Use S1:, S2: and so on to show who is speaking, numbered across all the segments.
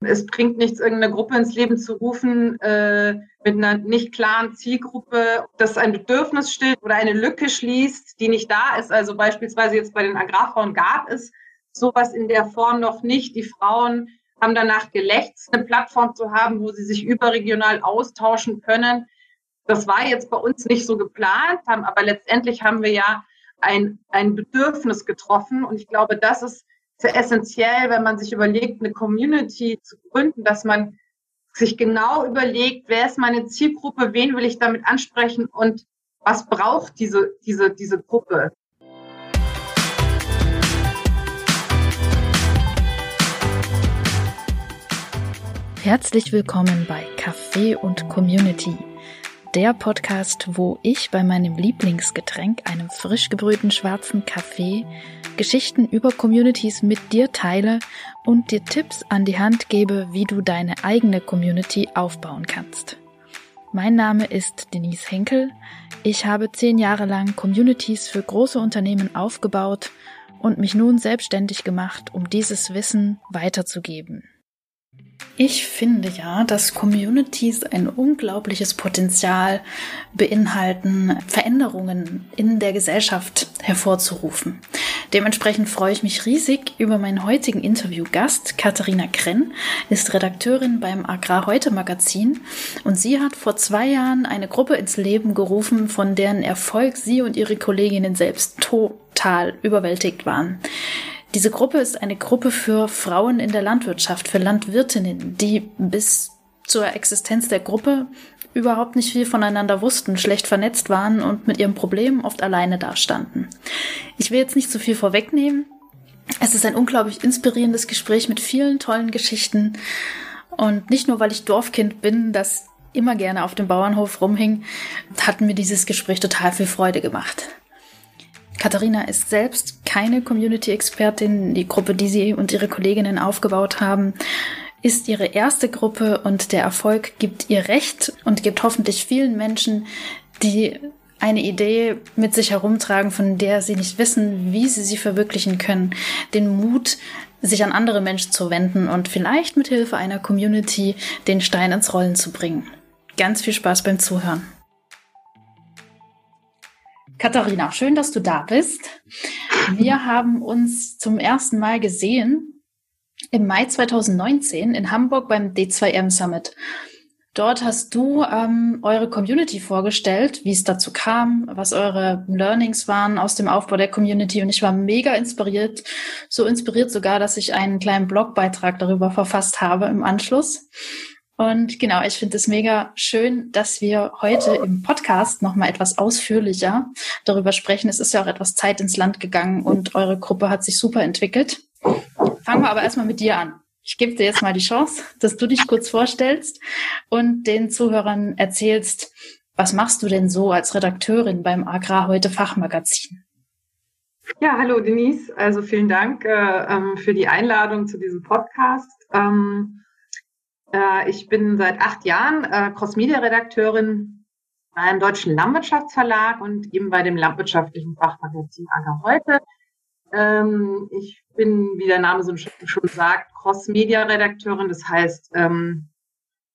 S1: Es bringt nichts, irgendeine Gruppe ins Leben zu rufen äh, mit einer nicht klaren Zielgruppe, das ein Bedürfnis stillt oder eine Lücke schließt, die nicht da ist. Also beispielsweise jetzt bei den Agrarfrauen gab es sowas in der Form noch nicht. Die Frauen haben danach gelächzt, eine Plattform zu haben, wo sie sich überregional austauschen können. Das war jetzt bei uns nicht so geplant, haben, aber letztendlich haben wir ja ein, ein Bedürfnis getroffen. Und ich glaube, das ist sehr essentiell, wenn man sich überlegt, eine Community zu gründen, dass man sich genau überlegt, wer ist meine Zielgruppe, wen will ich damit ansprechen und was braucht diese, diese, diese Gruppe.
S2: Herzlich willkommen bei Café und Community der Podcast, wo ich bei meinem Lieblingsgetränk, einem frisch gebrühten schwarzen Kaffee, Geschichten über Communities mit dir teile und dir Tipps an die Hand gebe, wie du deine eigene Community aufbauen kannst. Mein Name ist Denise Henkel. Ich habe zehn Jahre lang Communities für große Unternehmen aufgebaut und mich nun selbstständig gemacht, um dieses Wissen weiterzugeben. Ich finde ja, dass Communities ein unglaubliches Potenzial beinhalten, Veränderungen in der Gesellschaft hervorzurufen. Dementsprechend freue ich mich riesig über meinen heutigen Interviewgast. Katharina Krenn ist Redakteurin beim Agrar heute Magazin und sie hat vor zwei Jahren eine Gruppe ins Leben gerufen, von deren Erfolg sie und ihre Kolleginnen selbst total überwältigt waren. Diese Gruppe ist eine Gruppe für Frauen in der Landwirtschaft, für Landwirtinnen, die bis zur Existenz der Gruppe überhaupt nicht viel voneinander wussten, schlecht vernetzt waren und mit ihrem Problem oft alleine dastanden. Ich will jetzt nicht zu viel vorwegnehmen. Es ist ein unglaublich inspirierendes Gespräch mit vielen tollen Geschichten. Und nicht nur, weil ich Dorfkind bin, das immer gerne auf dem Bauernhof rumhing, hat mir dieses Gespräch total viel Freude gemacht. Katharina ist selbst keine Community-Expertin. Die Gruppe, die sie und ihre Kolleginnen aufgebaut haben, ist ihre erste Gruppe und der Erfolg gibt ihr Recht und gibt hoffentlich vielen Menschen, die eine Idee mit sich herumtragen, von der sie nicht wissen, wie sie sie verwirklichen können, den Mut, sich an andere Menschen zu wenden und vielleicht mit Hilfe einer Community den Stein ins Rollen zu bringen. Ganz viel Spaß beim Zuhören. Katharina, schön, dass du da bist. Wir haben uns zum ersten Mal gesehen im Mai 2019 in Hamburg beim D2M Summit. Dort hast du ähm, eure Community vorgestellt, wie es dazu kam, was eure Learnings waren aus dem Aufbau der Community und ich war mega inspiriert, so inspiriert sogar, dass ich einen kleinen Blogbeitrag darüber verfasst habe im Anschluss. Und genau, ich finde es mega schön, dass wir heute im Podcast nochmal etwas ausführlicher darüber sprechen. Es ist ja auch etwas Zeit ins Land gegangen und eure Gruppe hat sich super entwickelt. Fangen wir aber erstmal mit dir an. Ich gebe dir jetzt mal die Chance, dass du dich kurz vorstellst und den Zuhörern erzählst, was machst du denn so als Redakteurin beim Agrar heute Fachmagazin?
S1: Ja, hallo Denise. Also vielen Dank äh, ähm, für die Einladung zu diesem Podcast. Ähm, äh, ich bin seit acht Jahren äh, Cross-Media-Redakteurin beim Deutschen Landwirtschaftsverlag und eben bei dem landwirtschaftlichen Fachmagazin Anger heute. Ähm, ich bin, wie der Name so schon sagt, Cross-Media-Redakteurin. Das heißt, ähm,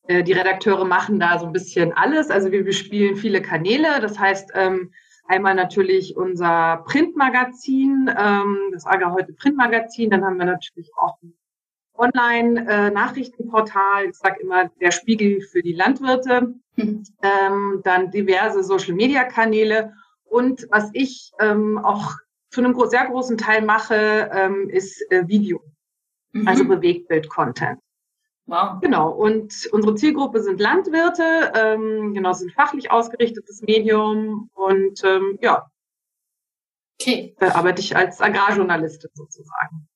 S1: äh, die Redakteure machen da so ein bisschen alles. Also wir bespielen viele Kanäle. Das heißt, ähm, einmal natürlich unser Printmagazin, das Ager heute Printmagazin. Dann haben wir natürlich auch Online-Nachrichtenportal, ich sage immer der Spiegel für die Landwirte, mhm. ähm, dann diverse Social-Media-Kanäle und was ich ähm, auch zu einem sehr großen Teil mache, ähm, ist äh, Video, mhm. also Bewegtbild-Content. Wow. Genau, und unsere Zielgruppe sind Landwirte, ähm, genau, sind fachlich ausgerichtetes Medium und ähm, ja, okay. da arbeite ich als Agrarjournalistin sozusagen.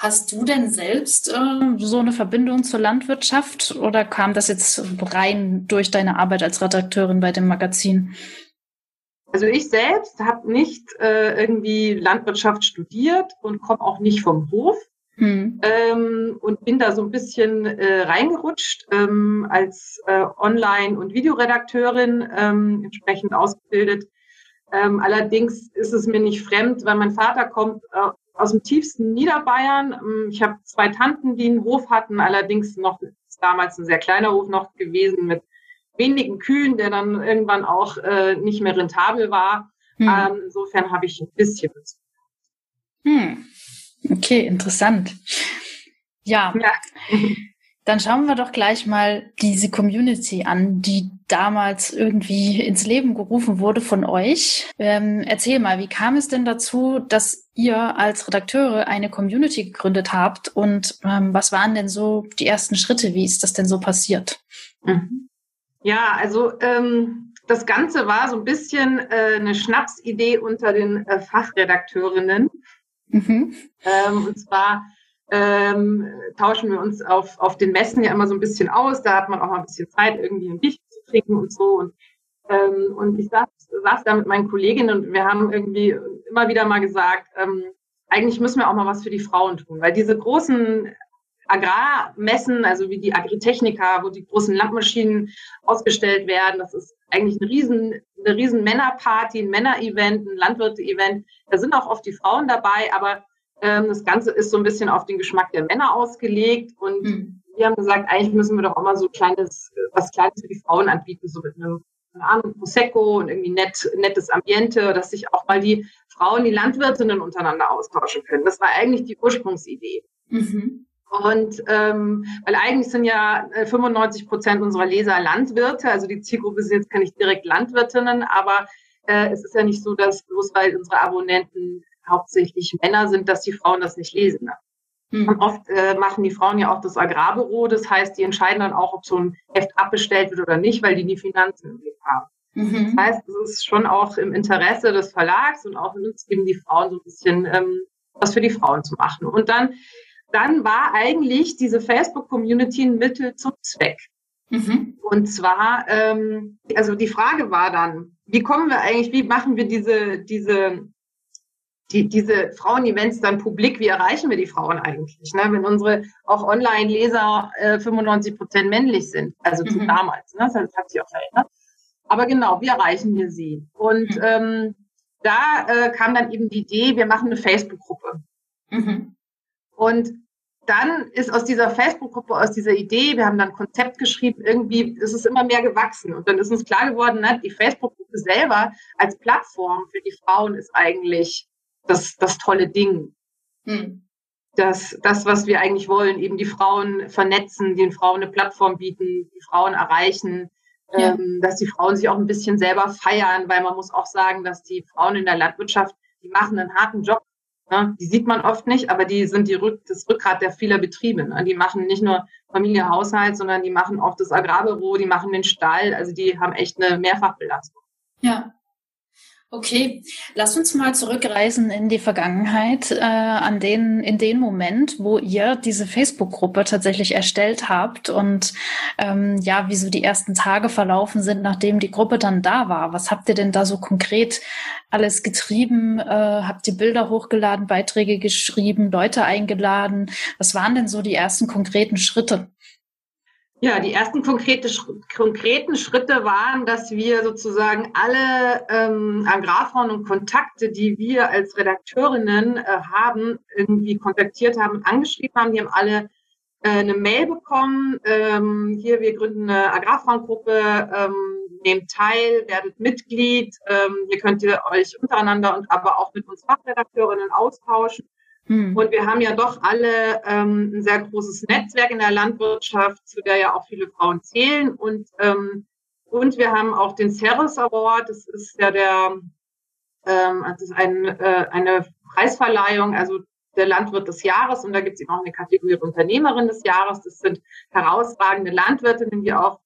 S2: Hast du denn selbst äh, so eine Verbindung zur Landwirtschaft oder kam das jetzt rein durch deine Arbeit als Redakteurin bei dem Magazin?
S1: Also ich selbst habe nicht äh, irgendwie Landwirtschaft studiert und komme auch nicht vom Hof hm. ähm, und bin da so ein bisschen äh, reingerutscht ähm, als äh, Online- und Videoredakteurin ähm, entsprechend ausgebildet. Ähm, allerdings ist es mir nicht fremd, weil mein Vater kommt äh, aus dem tiefsten Niederbayern. Ähm, ich habe zwei Tanten, die einen Hof hatten, allerdings noch damals ein sehr kleiner Hof noch gewesen mit wenigen Kühen, der dann irgendwann auch äh, nicht mehr rentabel war. Hm. Ähm, insofern habe ich ein bisschen.
S2: Hm. Okay, interessant. Ja. ja. Dann schauen wir doch gleich mal diese Community an, die damals irgendwie ins Leben gerufen wurde von euch. Ähm, erzähl mal, wie kam es denn dazu, dass ihr als Redakteure eine Community gegründet habt und ähm, was waren denn so die ersten Schritte? Wie ist das denn so passiert?
S1: Mhm. Ja, also ähm, das Ganze war so ein bisschen äh, eine Schnapsidee unter den äh, Fachredakteurinnen. Mhm. Ähm, und zwar ähm, tauschen wir uns auf, auf den Messen ja immer so ein bisschen aus. Da hat man auch mal ein bisschen Zeit, irgendwie ein Bier zu trinken und so. Und, ähm, und ich saß, saß da mit meinen Kolleginnen und wir haben irgendwie immer wieder mal gesagt, ähm, eigentlich müssen wir auch mal was für die Frauen tun, weil diese großen Agrarmessen, also wie die Agritechnica, wo die großen Landmaschinen ausgestellt werden, das ist eigentlich eine riesen, eine riesen Männerparty, ein Männerevent, ein Landwirte-Event. Da sind auch oft die Frauen dabei, aber ähm, das Ganze ist so ein bisschen auf den Geschmack der Männer ausgelegt und mhm. wir haben gesagt, eigentlich müssen wir doch auch mal so kleines, was Kleines für die Frauen anbieten, so mit einem Ahnung, Prosecco und irgendwie nett, nettes Ambiente, dass sich auch mal die Frauen, die Landwirtinnen untereinander austauschen können. Das war eigentlich die Ursprungsidee. Mhm. Und ähm, weil eigentlich sind ja 95 äh, Prozent unserer Leser Landwirte, also die Zielgruppe sind jetzt kann ich direkt Landwirtinnen, aber äh, es ist ja nicht so, dass bloß weil unsere Abonnenten hauptsächlich Männer sind, dass die Frauen das nicht lesen. Ne? Mhm. Und oft äh, machen die Frauen ja auch das Agrarbüro, das heißt, die entscheiden dann auch, ob so ein Heft abbestellt wird oder nicht, weil die die Finanzen im Blick haben. Mhm. Das heißt, es ist schon auch im Interesse des Verlags und auch uns eben die Frauen so ein bisschen ähm, was für die Frauen zu machen. Und dann, dann war eigentlich diese Facebook-Community ein Mittel zum Zweck. Mhm. Und zwar, ähm, also die Frage war dann, wie kommen wir eigentlich, wie machen wir diese, diese die, diese Frauen-Events dann publik, wie erreichen wir die Frauen eigentlich? Ne? Wenn unsere auch Online-Leser äh, 95 Prozent männlich sind, also mhm. damals, ne? das hat sich auch verändert. Aber genau, wie erreichen wir sie? Und mhm. ähm, da äh, kam dann eben die Idee, wir machen eine Facebook-Gruppe. Mhm. Und dann ist aus dieser Facebook-Gruppe, aus dieser Idee, wir haben dann ein Konzept geschrieben, irgendwie ist es immer mehr gewachsen. Und dann ist uns klar geworden, ne, die Facebook-Gruppe selber als Plattform für die Frauen ist eigentlich das, das tolle Ding. Hm. Das, das, was wir eigentlich wollen, eben die Frauen vernetzen, den Frauen eine Plattform bieten, die Frauen erreichen, ja. ähm, dass die Frauen sich auch ein bisschen selber feiern, weil man muss auch sagen, dass die Frauen in der Landwirtschaft, die machen einen harten Job. Ne? Die sieht man oft nicht, aber die sind die Rück, das Rückgrat der vieler Betriebe. Ne? Die machen nicht nur Familie, Haushalt, sondern die machen auch das Agrarbüro, die machen den Stall. Also die haben echt eine Mehrfachbelastung.
S2: Ja, Okay, lass uns mal zurückreisen in die Vergangenheit, äh, an den, in den Moment, wo ihr diese Facebook-Gruppe tatsächlich erstellt habt und ähm, ja, wie so die ersten Tage verlaufen sind, nachdem die Gruppe dann da war. Was habt ihr denn da so konkret alles getrieben? Äh, habt ihr Bilder hochgeladen, Beiträge geschrieben, Leute eingeladen? Was waren denn so die ersten konkreten Schritte?
S1: Ja, die ersten konkrete, konkreten Schritte waren, dass wir sozusagen alle ähm, Agrarfrauen und Kontakte, die wir als Redakteurinnen äh, haben, irgendwie kontaktiert haben, angeschrieben haben. Die haben alle äh, eine Mail bekommen. Ähm, hier, wir gründen eine Agrarfrauengruppe, ähm, nehmt teil, werdet Mitglied. Ähm, hier könnt ihr euch untereinander und aber auch mit uns Fachredakteurinnen austauschen. Hm. Und wir haben ja doch alle ähm, ein sehr großes Netzwerk in der Landwirtschaft, zu der ja auch viele Frauen zählen. Und, ähm, und wir haben auch den Ceres Award, das ist ja der, ähm, das ist ein, äh, eine Preisverleihung, also der Landwirt des Jahres. Und da gibt es eben auch eine Kategorie Unternehmerin des Jahres. Das sind herausragende Landwirtinnen, die auch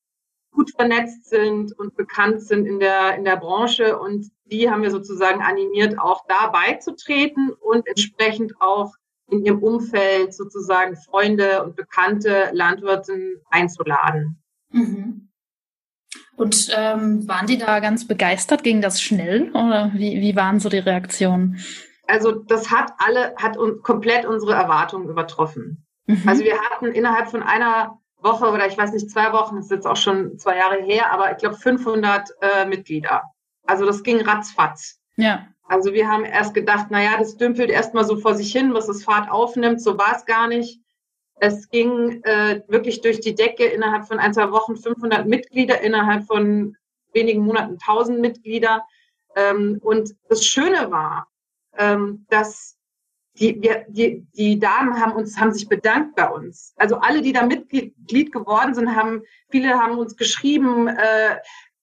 S1: gut vernetzt sind und bekannt sind in der, in der Branche. Und die haben wir sozusagen animiert, auch da beizutreten und entsprechend auch in ihrem Umfeld sozusagen Freunde und bekannte Landwirte einzuladen. Mhm.
S2: Und ähm, waren die da ganz begeistert? Ging das schnell oder wie, wie waren so die Reaktionen?
S1: Also das hat alle, hat uns komplett unsere Erwartungen übertroffen. Mhm. Also wir hatten innerhalb von einer Woche oder ich weiß nicht, zwei Wochen, das ist jetzt auch schon zwei Jahre her, aber ich glaube 500 äh, Mitglieder. Also das ging ratzfatz. Ja. Also wir haben erst gedacht, naja, das dümpelt erstmal so vor sich hin, was es Fahrt aufnimmt. So war es gar nicht. Es ging äh, wirklich durch die Decke innerhalb von ein, zwei Wochen 500 Mitglieder, innerhalb von wenigen Monaten 1000 Mitglieder. Ähm, und das Schöne war, ähm, dass die, wir, die, die Damen haben uns, haben sich bedankt bei uns. Also alle, die da Mitglied geworden sind, haben, viele haben uns geschrieben, äh,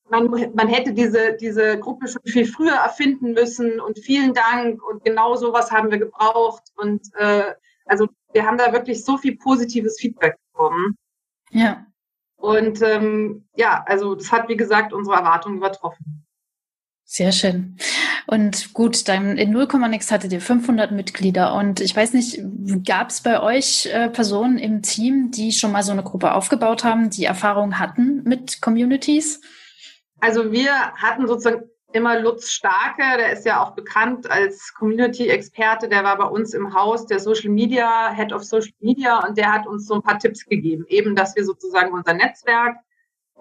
S1: man, man hätte diese, diese Gruppe schon viel früher erfinden müssen und vielen Dank und genau sowas haben wir gebraucht und äh, also wir haben da wirklich so viel positives Feedback bekommen.
S2: Ja.
S1: Und ähm, ja, also das hat wie gesagt unsere Erwartungen übertroffen.
S2: Sehr schön. Und gut, dann in 0, nix hattet ihr 500 Mitglieder. Und ich weiß nicht, gab es bei euch äh, Personen im Team, die schon mal so eine Gruppe aufgebaut haben, die Erfahrung hatten mit Communities?
S1: Also wir hatten sozusagen immer Lutz Starke, der ist ja auch bekannt als Community-Experte, der war bei uns im Haus, der Social Media, Head of Social Media, und der hat uns so ein paar Tipps gegeben, eben, dass wir sozusagen unser Netzwerk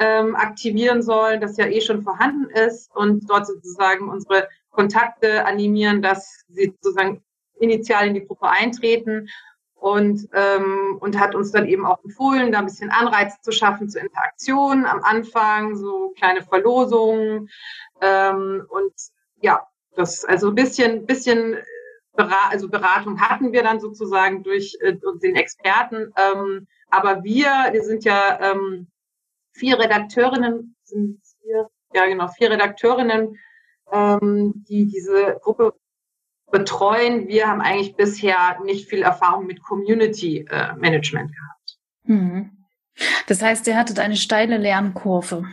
S1: ähm, aktivieren sollen, das ja eh schon vorhanden ist und dort sozusagen unsere Kontakte animieren, dass sie sozusagen initial in die Gruppe eintreten und, ähm, und hat uns dann eben auch empfohlen, da ein bisschen Anreiz zu schaffen zur Interaktion am Anfang, so kleine Verlosungen ähm, und ja, das also ein bisschen, bisschen also Beratung hatten wir dann sozusagen durch äh, den Experten, ähm, aber wir, wir sind ja ähm, vier Redakteurinnen, sind vier, ja genau, vier Redakteurinnen, ähm, die diese Gruppe betreuen. Wir haben eigentlich bisher nicht viel Erfahrung mit Community äh, Management gehabt.
S2: Hm. Das heißt, ihr hattet eine steile Lernkurve.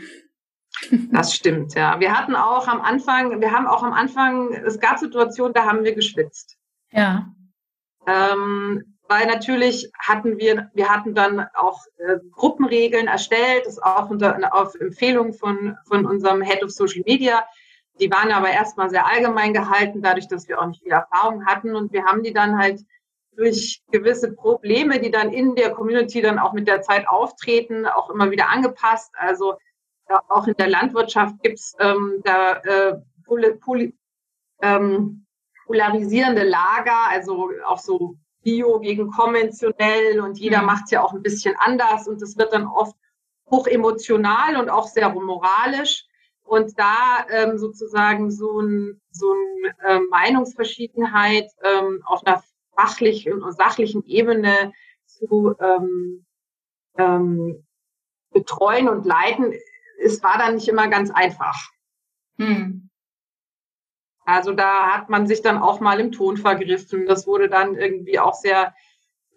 S1: Das stimmt, ja. Wir hatten auch am Anfang, wir haben auch am Anfang, es gab Situationen, da haben wir geschwitzt.
S2: Ja.
S1: Ähm, weil natürlich hatten wir, wir hatten dann auch äh, Gruppenregeln erstellt, das auch unter, auf Empfehlung von, von unserem Head of Social Media. Die waren aber erstmal sehr allgemein gehalten, dadurch, dass wir auch nicht viel Erfahrung hatten. Und wir haben die dann halt durch gewisse Probleme, die dann in der Community dann auch mit der Zeit auftreten, auch immer wieder angepasst. Also ja, auch in der Landwirtschaft gibt's ähm, da äh, poli, poli, ähm, polarisierende Lager, also auch so Bio gegen konventionell und jeder mhm. macht es ja auch ein bisschen anders und es wird dann oft hoch emotional und auch sehr moralisch. Und da ähm, sozusagen so ein, so ein äh, Meinungsverschiedenheit ähm, auf einer fachlichen und sachlichen Ebene zu ähm, ähm, betreuen und leiten, es war dann nicht immer ganz einfach. Hm. Also da hat man sich dann auch mal im Ton vergriffen. Das wurde dann irgendwie auch sehr,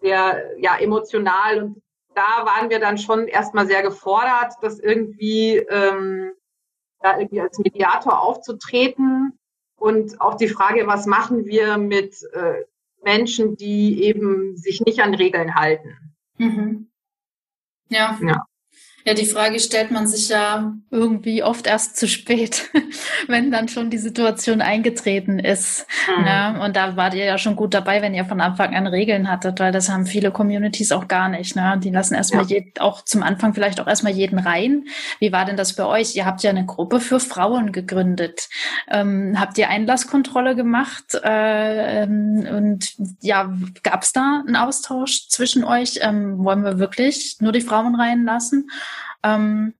S1: sehr ja, emotional. Und da waren wir dann schon erstmal sehr gefordert, das irgendwie ähm, da irgendwie als Mediator aufzutreten. Und auch die Frage, was machen wir mit äh, Menschen, die eben sich nicht an Regeln halten?
S2: Mhm. Ja. ja. Ja, die Frage stellt man sich ja irgendwie oft erst zu spät, wenn dann schon die Situation eingetreten ist. Mhm. Ne? Und da wart ihr ja schon gut dabei, wenn ihr von Anfang an Regeln hattet, weil das haben viele Communities auch gar nicht. Ne? Die lassen erstmal ja. auch zum Anfang vielleicht auch erstmal jeden rein. Wie war denn das bei euch? Ihr habt ja eine Gruppe für Frauen gegründet. Ähm, habt ihr Einlasskontrolle gemacht? Äh, und ja, gab es da einen Austausch zwischen euch? Ähm, wollen wir wirklich nur die Frauen reinlassen? Ähm,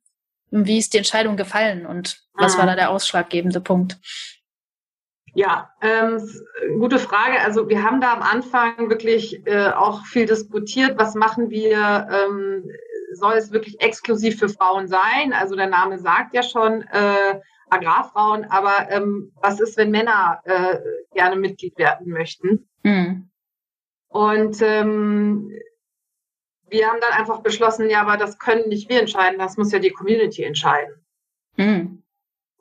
S2: wie ist die Entscheidung gefallen und was war da der ausschlaggebende Punkt?
S1: Ja, ähm, gute Frage. Also wir haben da am Anfang wirklich äh, auch viel diskutiert. Was machen wir? Ähm, soll es wirklich exklusiv für Frauen sein? Also der Name sagt ja schon äh, Agrarfrauen, aber ähm, was ist, wenn Männer äh, gerne Mitglied werden möchten? Mhm. Und ähm, wir haben dann einfach beschlossen, ja, aber das können nicht wir entscheiden, das muss ja die Community entscheiden. Mhm.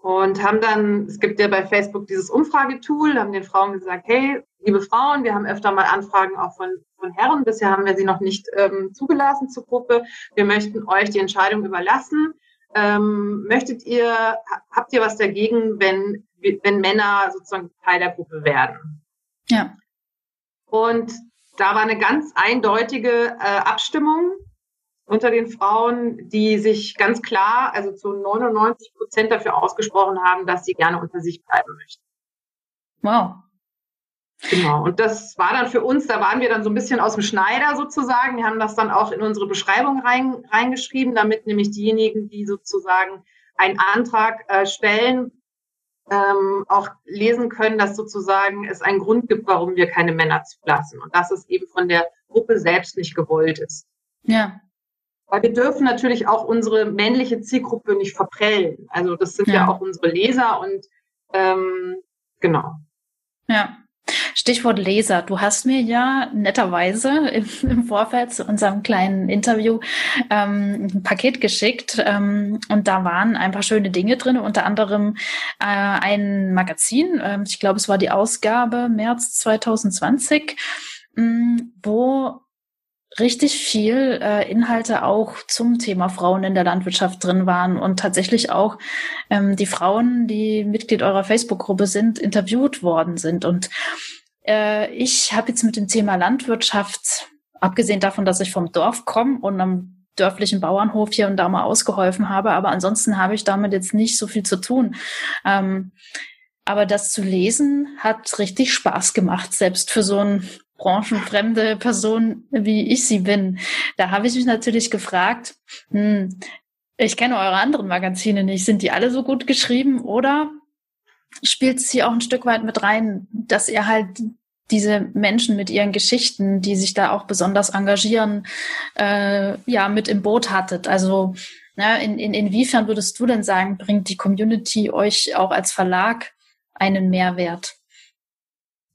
S1: Und haben dann, es gibt ja bei Facebook dieses Umfragetool, haben den Frauen gesagt, hey, liebe Frauen, wir haben öfter mal Anfragen auch von, von Herren, bisher haben wir sie noch nicht ähm, zugelassen zur Gruppe. Wir möchten euch die Entscheidung überlassen. Ähm, möchtet ihr, habt ihr was dagegen, wenn, wenn Männer sozusagen Teil der Gruppe werden?
S2: Ja.
S1: Und da war eine ganz eindeutige äh, Abstimmung unter den Frauen, die sich ganz klar, also zu 99 Prozent dafür ausgesprochen haben, dass sie gerne unter sich bleiben möchten. Wow. Genau, und das war dann für uns, da waren wir dann so ein bisschen aus dem Schneider sozusagen. Wir haben das dann auch in unsere Beschreibung rein, reingeschrieben, damit nämlich diejenigen, die sozusagen einen Antrag äh, stellen, ähm, auch lesen können, dass sozusagen es einen Grund gibt, warum wir keine Männer zulassen und dass es eben von der Gruppe selbst nicht gewollt ist.
S2: Ja.
S1: Weil wir dürfen natürlich auch unsere männliche Zielgruppe nicht verprellen. Also das sind ja, ja auch unsere Leser und ähm, genau.
S2: Ja. Stichwort Leser. Du hast mir ja netterweise im, im Vorfeld zu unserem kleinen Interview ähm, ein Paket geschickt ähm, und da waren ein paar schöne Dinge drin, unter anderem äh, ein Magazin. Ähm, ich glaube, es war die Ausgabe März 2020, ähm, wo richtig viel äh, Inhalte auch zum Thema Frauen in der Landwirtschaft drin waren und tatsächlich auch ähm, die Frauen, die Mitglied eurer Facebook-Gruppe sind, interviewt worden sind. Und äh, ich habe jetzt mit dem Thema Landwirtschaft, abgesehen davon, dass ich vom Dorf komme und am dörflichen Bauernhof hier und da mal ausgeholfen habe, aber ansonsten habe ich damit jetzt nicht so viel zu tun. Ähm, aber das zu lesen hat richtig Spaß gemacht, selbst für so eine branchenfremde Person, wie ich sie bin. Da habe ich mich natürlich gefragt, hm, ich kenne eure anderen Magazine nicht, sind die alle so gut geschrieben oder spielt es hier auch ein Stück weit mit rein, dass ihr halt diese Menschen mit ihren Geschichten, die sich da auch besonders engagieren, äh, ja, mit im Boot hattet. Also ne, in, in, inwiefern würdest du denn sagen, bringt die Community euch auch als Verlag einen Mehrwert?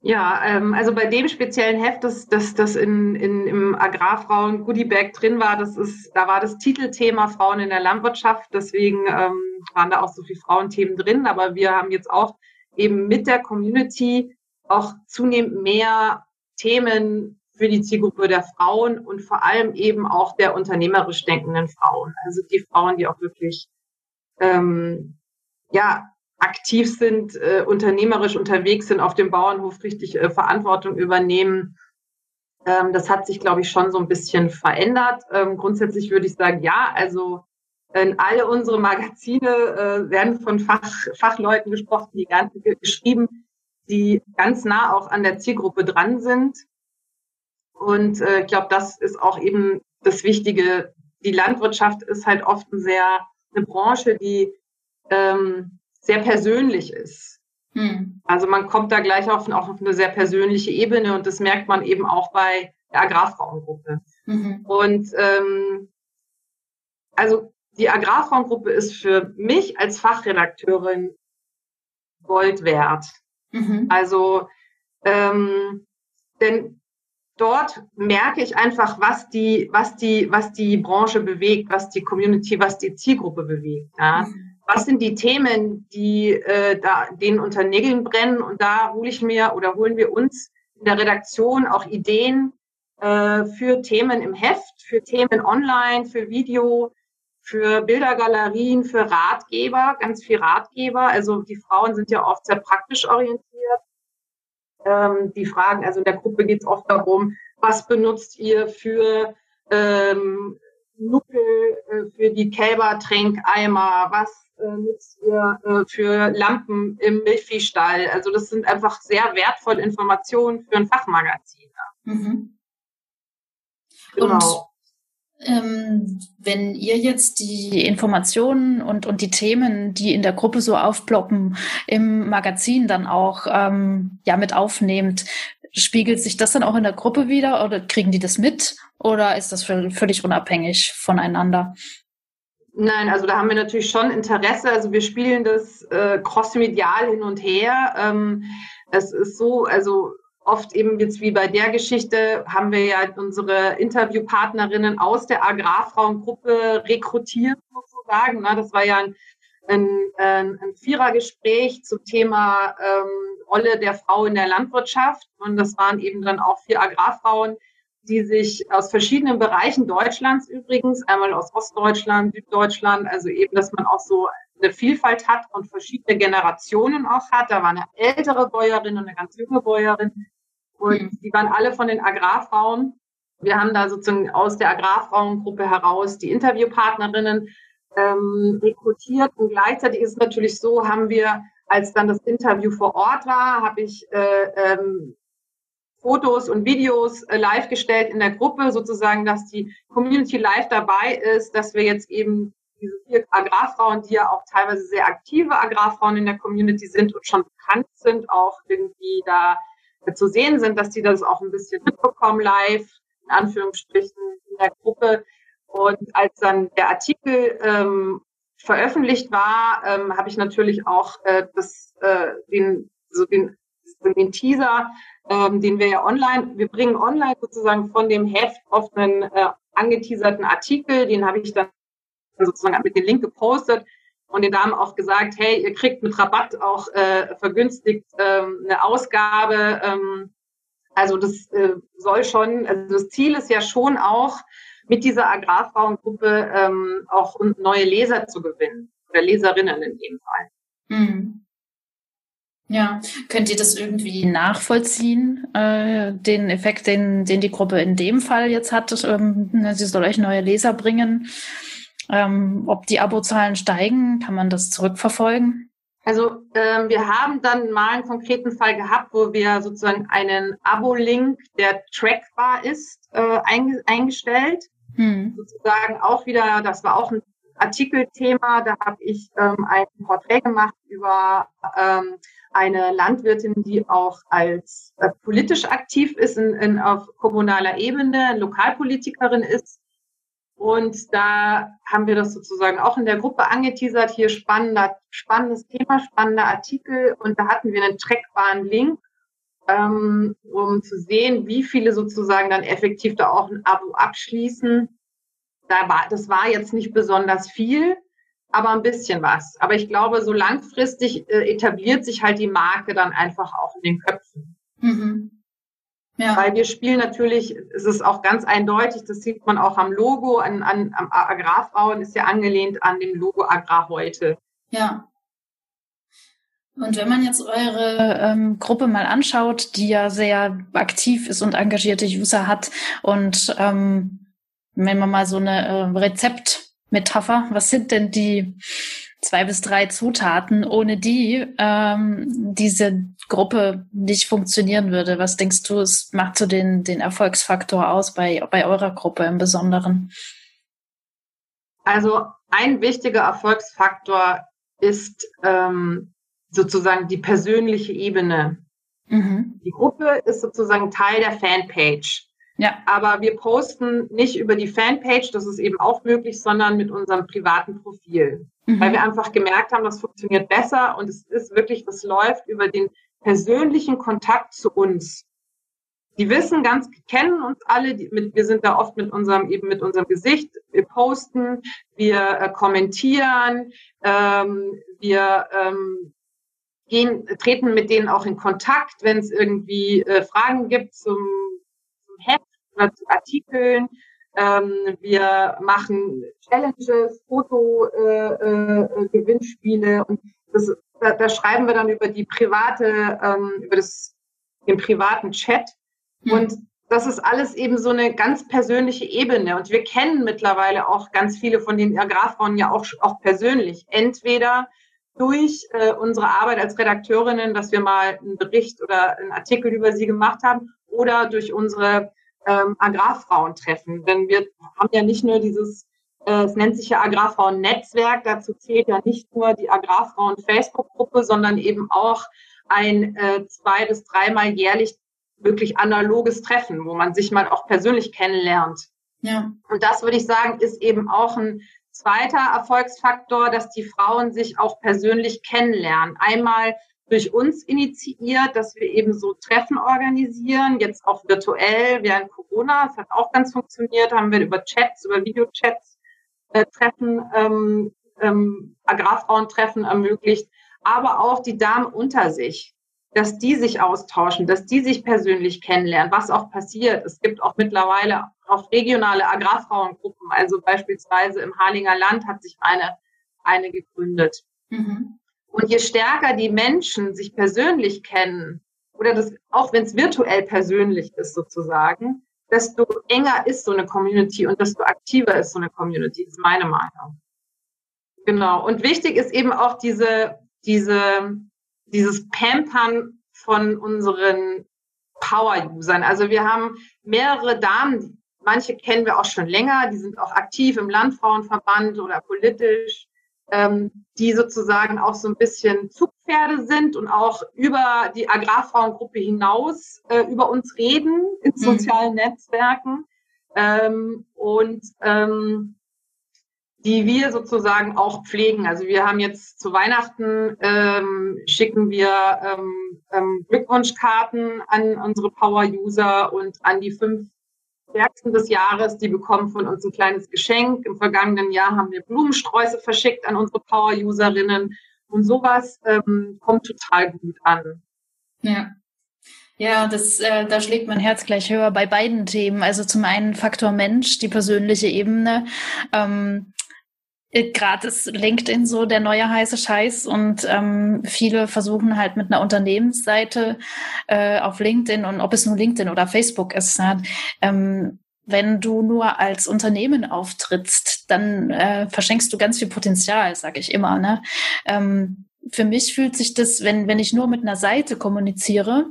S1: Ja, ähm, also bei dem speziellen Heft, das, das, das in, in, im Agrarfrauen Goodiebag drin war, das ist, da war das Titelthema Frauen in der Landwirtschaft. Deswegen ähm, waren da auch so viele Frauenthemen drin. Aber wir haben jetzt auch eben mit der Community auch zunehmend mehr Themen für die Zielgruppe der Frauen und vor allem eben auch der unternehmerisch denkenden Frauen. Also die Frauen, die auch wirklich ähm, ja aktiv sind, äh, unternehmerisch unterwegs sind, auf dem Bauernhof richtig äh, Verantwortung übernehmen. Ähm, das hat sich, glaube ich, schon so ein bisschen verändert. Ähm, grundsätzlich würde ich sagen, ja, also äh, alle unsere Magazine äh, werden von Fach, Fachleuten gesprochen, die ganz, geschrieben, die ganz nah auch an der Zielgruppe dran sind. Und äh, ich glaube, das ist auch eben das Wichtige. Die Landwirtschaft ist halt oft ein sehr eine Branche, die ähm, sehr persönlich ist. Hm. Also man kommt da gleich auf, auch auf eine sehr persönliche Ebene und das merkt man eben auch bei der Agrarfrauengruppe. Mhm. Und ähm, also die Agrarfrauengruppe ist für mich als Fachredakteurin Gold wert. Mhm. Also ähm, denn dort merke ich einfach, was die, was die, was die Branche bewegt, was die Community, was die Zielgruppe bewegt. Ja. Mhm was sind die Themen, die äh, da denen unter Nägeln brennen? Und da hole ich mir oder holen wir uns in der Redaktion auch Ideen äh, für Themen im Heft, für Themen online, für Video, für Bildergalerien, für Ratgeber, ganz viel Ratgeber. Also die Frauen sind ja oft sehr praktisch orientiert. Ähm, die Fragen, also in der Gruppe geht es oft darum, was benutzt ihr für ähm, Nuckel, äh, für die Kälbertränkeimer, was äh, nutzt ihr äh, für Lampen im Milchviehstall. Also das sind einfach sehr wertvolle Informationen für ein Fachmagazin. Mhm.
S2: Genau. Und ähm, wenn ihr jetzt die Informationen und, und die Themen, die in der Gruppe so aufploppen, im Magazin dann auch ähm, ja mit aufnehmt, spiegelt sich das dann auch in der Gruppe wieder oder kriegen die das mit oder ist das völlig unabhängig voneinander?
S1: Nein, also da haben wir natürlich schon Interesse. Also wir spielen das äh, crossmedial hin und her. Ähm, es ist so, also oft eben jetzt wie bei der Geschichte haben wir ja unsere Interviewpartnerinnen aus der Agrarfrauengruppe rekrutiert sozusagen. Ne? Das war ja ein, ein, ein, ein Vierergespräch zum Thema ähm, Rolle der Frau in der Landwirtschaft. Und das waren eben dann auch vier Agrarfrauen, die sich aus verschiedenen Bereichen Deutschlands übrigens, einmal aus Ostdeutschland, Süddeutschland, also eben, dass man auch so eine Vielfalt hat und verschiedene Generationen auch hat. Da war eine ältere Bäuerin und eine ganz junge Bäuerin und die waren alle von den Agrarfrauen. Wir haben da sozusagen aus der Agrarfrauengruppe heraus die Interviewpartnerinnen ähm, rekrutiert und gleichzeitig ist es natürlich so, haben wir als dann das Interview vor Ort war, habe ich äh, ähm, Fotos und Videos äh, live gestellt in der Gruppe, sozusagen, dass die Community live dabei ist, dass wir jetzt eben diese vier Agrarfrauen, die ja auch teilweise sehr aktive Agrarfrauen in der Community sind und schon bekannt sind, auch irgendwie da zu sehen sind, dass die das auch ein bisschen mitbekommen live, in Anführungsstrichen, in der Gruppe. Und als dann der Artikel ähm, veröffentlicht war, ähm, habe ich natürlich auch äh, das, äh, den, so den, den Teaser, ähm, den wir ja online, wir bringen online sozusagen von dem Heft auf einen äh, angeteaserten Artikel, den habe ich dann sozusagen mit dem Link gepostet und den Damen auch gesagt, hey, ihr kriegt mit Rabatt auch äh, vergünstigt ähm, eine Ausgabe. Ähm, also das äh, soll schon, also das Ziel ist ja schon auch, mit dieser Agrarfrauengruppe ähm, auch neue Leser zu gewinnen oder Leserinnen in dem Fall. Mhm.
S2: Ja, könnt ihr das irgendwie nachvollziehen, äh, den Effekt, den, den die Gruppe in dem Fall jetzt hat? Ähm, sie soll euch neue Leser bringen. Ähm, ob die Abozahlen steigen, kann man das zurückverfolgen?
S1: Also ähm, wir haben dann mal einen konkreten Fall gehabt, wo wir sozusagen einen Abo-Link, der trackbar ist, äh, eingestellt. Hm. Sozusagen auch wieder, das war auch ein Artikelthema, da habe ich ähm, ein Porträt gemacht über ähm, eine Landwirtin, die auch als äh, politisch aktiv ist in, in, auf kommunaler Ebene, Lokalpolitikerin ist. Und da haben wir das sozusagen auch in der Gruppe angeteasert. Hier spannender, spannendes Thema, spannender Artikel. Und da hatten wir einen trackbaren Link, ähm, um zu sehen, wie viele sozusagen dann effektiv da auch ein Abo abschließen. Da war, das war jetzt nicht besonders viel, aber ein bisschen was. Aber ich glaube, so langfristig äh, etabliert sich halt die Marke dann einfach auch in den Köpfen. Mhm. Ja. Weil wir spielen natürlich, es ist auch ganz eindeutig, das sieht man auch am Logo, an, an am Agrarfrauen ist ja angelehnt an dem Logo Agrar heute.
S2: Ja. Und wenn man jetzt eure ähm, Gruppe mal anschaut, die ja sehr aktiv ist und engagierte User hat und ähm, wenn man mal so eine äh, Rezeptmetapher, was sind denn die zwei bis drei Zutaten, ohne die ähm, diese Gruppe nicht funktionieren würde? Was denkst du, es macht so den, den Erfolgsfaktor aus bei, bei eurer Gruppe im Besonderen?
S1: Also ein wichtiger Erfolgsfaktor ist ähm, sozusagen die persönliche Ebene. Mhm. Die Gruppe ist sozusagen Teil der Fanpage. Ja. Aber wir posten nicht über die Fanpage, das ist eben auch möglich, sondern mit unserem privaten Profil. Mhm. Weil wir einfach gemerkt haben, das funktioniert besser und es ist wirklich, das läuft über den persönlichen Kontakt zu uns. Die wissen ganz, kennen uns alle, die, mit, wir sind da oft mit unserem, eben mit unserem Gesicht, wir posten, wir äh, kommentieren, ähm, wir ähm, gehen, treten mit denen auch in Kontakt, wenn es irgendwie äh, Fragen gibt zum, zum Heft oder zu Artikeln. Ähm, wir machen Challenges, Foto-Gewinnspiele äh, äh, und das, da, da, schreiben wir dann über die private, ähm, über das, den privaten Chat. Mhm. Und das ist alles eben so eine ganz persönliche Ebene. Und wir kennen mittlerweile auch ganz viele von den Agrarfrauen ja auch, auch persönlich. Entweder durch äh, unsere Arbeit als Redakteurinnen, dass wir mal einen Bericht oder einen Artikel über sie gemacht haben, oder durch unsere ähm, Agrarfrauentreffen. Denn wir haben ja nicht nur dieses, äh, es nennt sich ja Agrarfrauen-Netzwerk, dazu zählt ja nicht nur die Agrarfrauen-Facebook-Gruppe, sondern eben auch ein äh, zwei- bis dreimal jährlich wirklich analoges Treffen, wo man sich mal auch persönlich kennenlernt. Ja. Und das würde ich sagen, ist eben auch ein zweiter Erfolgsfaktor, dass die Frauen sich auch persönlich kennenlernen. Einmal durch uns initiiert, dass wir eben so Treffen organisieren, jetzt auch virtuell während Corona. Es hat auch ganz funktioniert, haben wir über Chats, über Videochats äh, Treffen, ähm, ähm, Agrarfrauentreffen ermöglicht, aber auch die Damen unter sich, dass die sich austauschen, dass die sich persönlich kennenlernen, was auch passiert. Es gibt auch mittlerweile auch regionale Agrarfrauengruppen, also beispielsweise im Harlinger Land hat sich eine, eine gegründet. Mhm. Und je stärker die Menschen sich persönlich kennen, oder das, auch wenn es virtuell persönlich ist sozusagen, desto enger ist so eine Community und desto aktiver ist so eine Community, ist meine Meinung. Genau. Und wichtig ist eben auch diese, diese dieses Pampern von unseren Power-Usern. Also wir haben mehrere Damen, manche kennen wir auch schon länger, die sind auch aktiv im Landfrauenverband oder politisch, ähm, die sozusagen auch so ein bisschen Zugpferde sind und auch über die Agrarfrauengruppe hinaus äh, über uns reden in mhm. sozialen Netzwerken. Ähm, und ähm, die wir sozusagen auch pflegen. Also wir haben jetzt zu Weihnachten ähm, schicken wir ähm, ähm, Glückwunschkarten an unsere Power-User und an die fünf Stärksten des Jahres. Die bekommen von uns ein kleines Geschenk. Im vergangenen Jahr haben wir Blumensträuße verschickt an unsere Power-Userinnen und sowas ähm, kommt total gut an.
S2: Ja. Ja, das, äh, da schlägt mein Herz gleich höher bei beiden Themen. Also zum einen Faktor Mensch, die persönliche Ebene. Ähm, äh, gerade ist LinkedIn so der neue heiße Scheiß und ähm, viele versuchen halt mit einer Unternehmensseite äh, auf LinkedIn und ob es nur LinkedIn oder Facebook ist, ja, ähm, wenn du nur als Unternehmen auftrittst, dann äh, verschenkst du ganz viel Potenzial, sage ich immer. Ne? Ähm, für mich fühlt sich das, wenn, wenn ich nur mit einer Seite kommuniziere,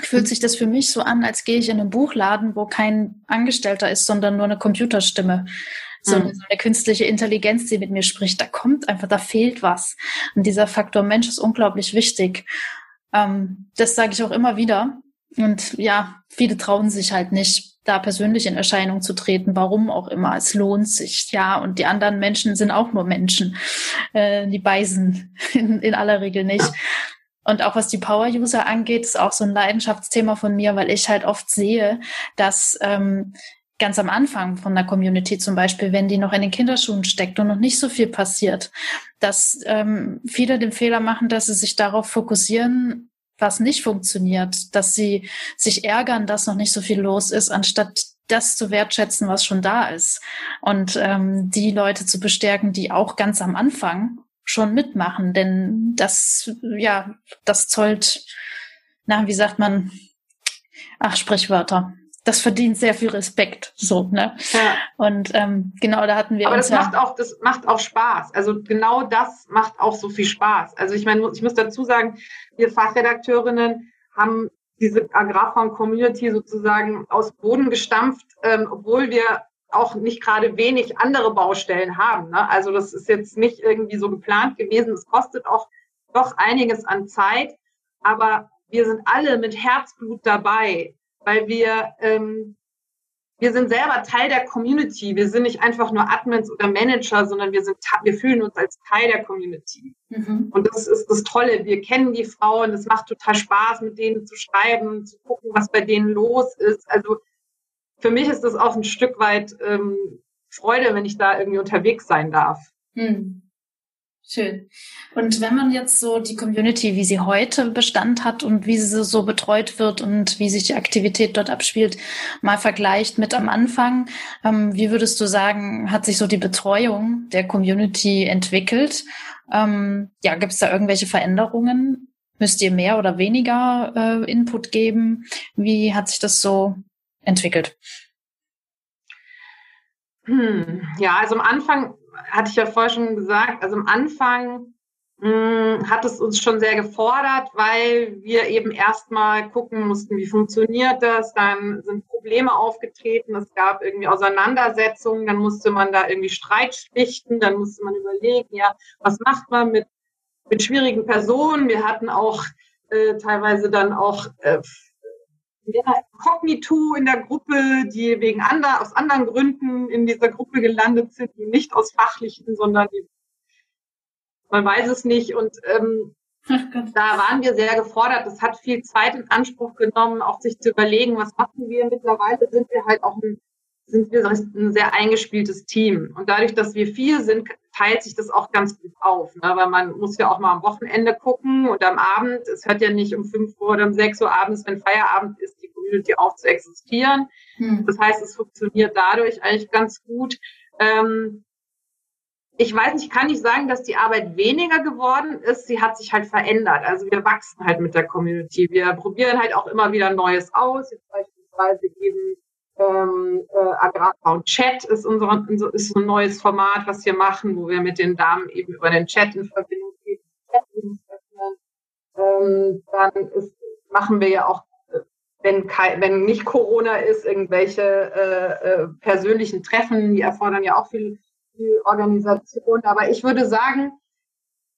S2: fühlt sich das für mich so an, als gehe ich in einen Buchladen, wo kein Angestellter ist, sondern nur eine Computerstimme so, mhm. so eine künstliche Intelligenz, die mit mir spricht. Da kommt einfach, da fehlt was. Und dieser Faktor Mensch ist unglaublich wichtig. Ähm, das sage ich auch immer wieder. Und ja, viele trauen sich halt nicht, da persönlich in Erscheinung zu treten, warum auch immer. Es lohnt sich, ja. Und die anderen Menschen sind auch nur Menschen. Äh, die beißen in, in aller Regel nicht. Und auch was die Power-User angeht, ist auch so ein Leidenschaftsthema von mir, weil ich halt oft sehe, dass ähm, ganz am Anfang von der Community zum Beispiel, wenn die noch in den Kinderschuhen steckt und noch nicht so viel passiert, dass ähm, viele den Fehler machen, dass sie sich darauf fokussieren, was nicht funktioniert, dass sie sich ärgern, dass noch nicht so viel los ist, anstatt das zu wertschätzen, was schon da ist. Und ähm, die Leute zu bestärken, die auch ganz am Anfang schon mitmachen, denn das, ja, das zollt, na, wie sagt man, ach, Sprichwörter das verdient sehr viel Respekt. So, ne? Ja. Und ähm, genau, da hatten wir.
S1: Aber das macht auch, das macht auch Spaß. Also genau das macht auch so viel Spaß. Also ich meine, ich muss dazu sagen, wir Fachredakteurinnen haben diese Agrarfarm-Community sozusagen aus Boden gestampft, ähm, obwohl wir auch nicht gerade wenig andere Baustellen haben. Ne? Also das ist jetzt nicht irgendwie so geplant gewesen. Es kostet auch doch einiges an Zeit, aber wir sind alle mit Herzblut dabei, weil wir, ähm, wir sind selber Teil der Community. Wir sind nicht einfach nur Admins oder Manager, sondern wir sind, wir fühlen uns als Teil der Community. Mhm. Und das ist das Tolle. Wir kennen die Frauen. Es macht total Spaß, mit denen zu schreiben, zu gucken, was bei denen los ist. Also für mich ist das auch ein Stück weit ähm, Freude, wenn ich da irgendwie unterwegs sein darf. Mhm.
S2: Schön. Und wenn man jetzt so die Community, wie sie heute Bestand hat und wie sie so betreut wird und wie sich die Aktivität dort abspielt, mal vergleicht mit am Anfang, ähm, wie würdest du sagen, hat sich so die Betreuung der Community entwickelt? Ähm, ja, gibt es da irgendwelche Veränderungen? Müsst ihr mehr oder weniger äh, Input geben? Wie hat sich das so entwickelt?
S1: Hm, ja, also am Anfang hatte ich ja vorher schon gesagt, also am Anfang hm, hat es uns schon sehr gefordert, weil wir eben erstmal gucken mussten, wie funktioniert das. Dann sind Probleme aufgetreten, es gab irgendwie Auseinandersetzungen, dann musste man da irgendwie Streit schlichten, dann musste man überlegen, ja, was macht man mit, mit schwierigen Personen? Wir hatten auch äh, teilweise dann auch äh, ja, Kognito in der Gruppe, die wegen ander, aus anderen Gründen in dieser Gruppe gelandet sind, die nicht aus fachlichen, sondern die, man weiß es nicht. Und ähm, da waren wir sehr gefordert. Das hat viel Zeit in Anspruch genommen, auch sich zu überlegen, was machen wir. Mittlerweile sind wir halt auch ein, sind wir ein sehr eingespieltes Team. Und dadurch, dass wir viel sind, teilt sich das auch ganz gut auf, ne? weil man muss ja auch mal am Wochenende gucken und am Abend, es hört ja nicht um 5 Uhr oder um 6 Uhr abends, wenn Feierabend ist, Community auch zu existieren. Hm. Das heißt, es funktioniert dadurch eigentlich ganz gut. Ähm, ich weiß nicht, ich kann nicht sagen, dass die Arbeit weniger geworden ist. Sie hat sich halt verändert. Also wir wachsen halt mit der Community. Wir probieren halt auch immer wieder Neues aus. Jetzt beispielsweise eben ähm, äh, Agrarfrauen Chat ist unser ist ein neues Format, was wir machen, wo wir mit den Damen eben über den Chat in Verbindung gehen. ähm, dann ist, machen wir ja auch, wenn, wenn nicht Corona ist, irgendwelche äh, äh, persönlichen Treffen, die erfordern ja auch viel, viel Organisation. Aber ich würde sagen,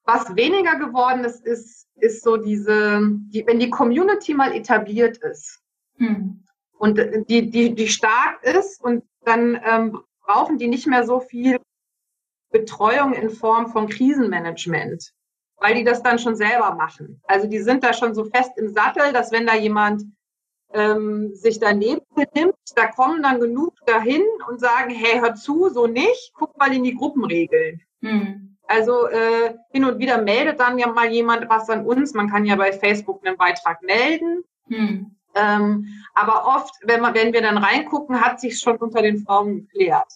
S1: was weniger geworden ist, ist, ist so diese, die, wenn die Community mal etabliert ist hm. und die, die, die stark ist und dann ähm, brauchen die nicht mehr so viel Betreuung in Form von Krisenmanagement, weil die das dann schon selber machen. Also die sind da schon so fest im Sattel, dass wenn da jemand ähm, sich daneben benimmt, da kommen dann genug dahin und sagen, hey, hör zu, so nicht, guck mal in die Gruppenregeln. Hm. Also äh, hin und wieder meldet dann ja mal jemand was an uns. Man kann ja bei Facebook einen Beitrag melden. Hm. Ähm, aber oft, wenn, man, wenn wir dann reingucken, hat sich schon unter den Frauen geklärt.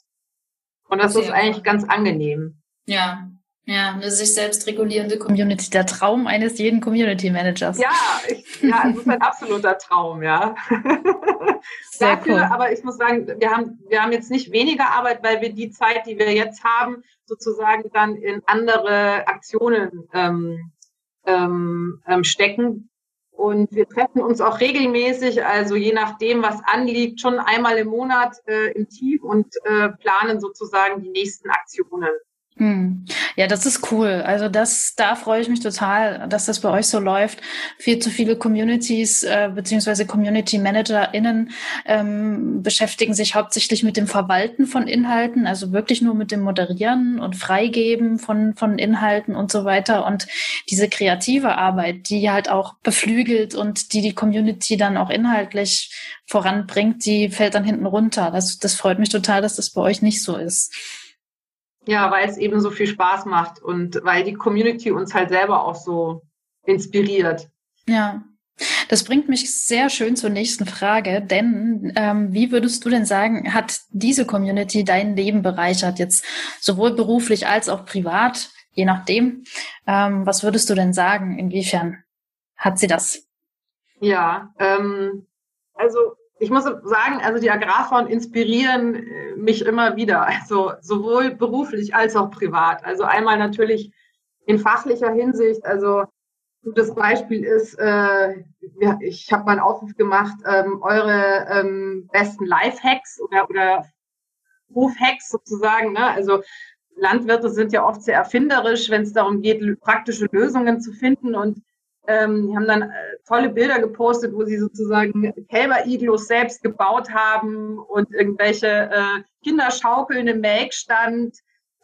S1: Und das Sehr ist eigentlich ganz angenehm.
S2: Ja, ja, eine sich selbst regulierende Community, der Traum eines jeden Community Managers.
S1: Ja, ich, ja, es ist ein absoluter Traum, ja. Sehr Dafür, cool. aber ich muss sagen, wir haben, wir haben jetzt nicht weniger Arbeit, weil wir die Zeit, die wir jetzt haben, sozusagen dann in andere Aktionen ähm, ähm, ähm stecken, und wir treffen uns auch regelmäßig, also je nachdem, was anliegt, schon einmal im Monat äh, im Team und äh, planen sozusagen die nächsten Aktionen.
S2: Hm. Ja, das ist cool. Also das, da freue ich mich total, dass das bei euch so läuft. Viel zu viele Communities äh, beziehungsweise Community ManagerInnen ähm, beschäftigen sich hauptsächlich mit dem Verwalten von Inhalten, also wirklich nur mit dem Moderieren und Freigeben von von Inhalten und so weiter. Und diese kreative Arbeit, die halt auch beflügelt und die die Community dann auch inhaltlich voranbringt, die fällt dann hinten runter. Das, das freut mich total, dass das bei euch nicht so ist.
S1: Ja, weil es eben so viel Spaß macht und weil die Community uns halt selber auch so inspiriert.
S2: Ja. Das bringt mich sehr schön zur nächsten Frage, denn ähm, wie würdest du denn sagen, hat diese Community dein Leben bereichert, jetzt sowohl beruflich als auch privat, je nachdem? Ähm, was würdest du denn sagen, inwiefern hat sie das?
S1: Ja, ähm, also ich muss sagen, also die Agrarfonds inspirieren äh, mich immer wieder, also sowohl beruflich als auch privat. Also einmal natürlich in fachlicher Hinsicht, also gutes Beispiel ist, äh, ja, ich habe mal einen Aufruf gemacht, ähm, eure ähm, besten Life-Hacks oder, oder Hof-Hacks sozusagen. Ne? Also Landwirte sind ja oft sehr erfinderisch, wenn es darum geht, praktische Lösungen zu finden. Und ähm, die haben dann äh, tolle Bilder gepostet, wo sie sozusagen Kälber-Iglos selbst gebaut haben und irgendwelche äh, Kinderschaukeln im Melkstand.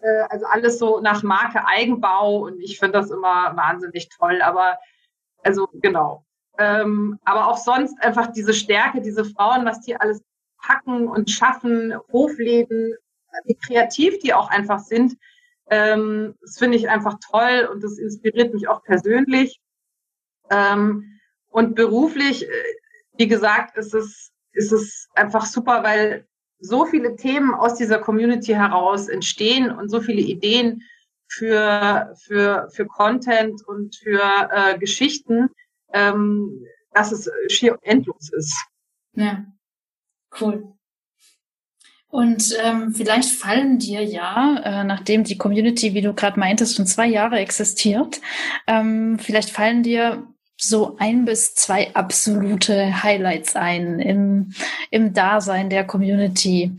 S1: Äh, also alles so nach Marke Eigenbau und ich finde das immer wahnsinnig toll. Aber also genau. Ähm, aber auch sonst einfach diese Stärke, diese Frauen, was die alles packen und schaffen, Hofläden, wie kreativ die auch einfach sind. Ähm, das finde ich einfach toll und das inspiriert mich auch persönlich. Ähm, und beruflich, äh, wie gesagt, ist es, ist es einfach super, weil so viele Themen aus dieser Community heraus entstehen und so viele Ideen für, für, für Content und für äh, Geschichten, ähm, dass es schier endlos ist.
S2: Ja, cool. Und ähm, vielleicht fallen dir ja, äh, nachdem die Community, wie du gerade meintest, schon zwei Jahre existiert, ähm, vielleicht fallen dir so ein bis zwei absolute Highlights ein im, im Dasein der Community.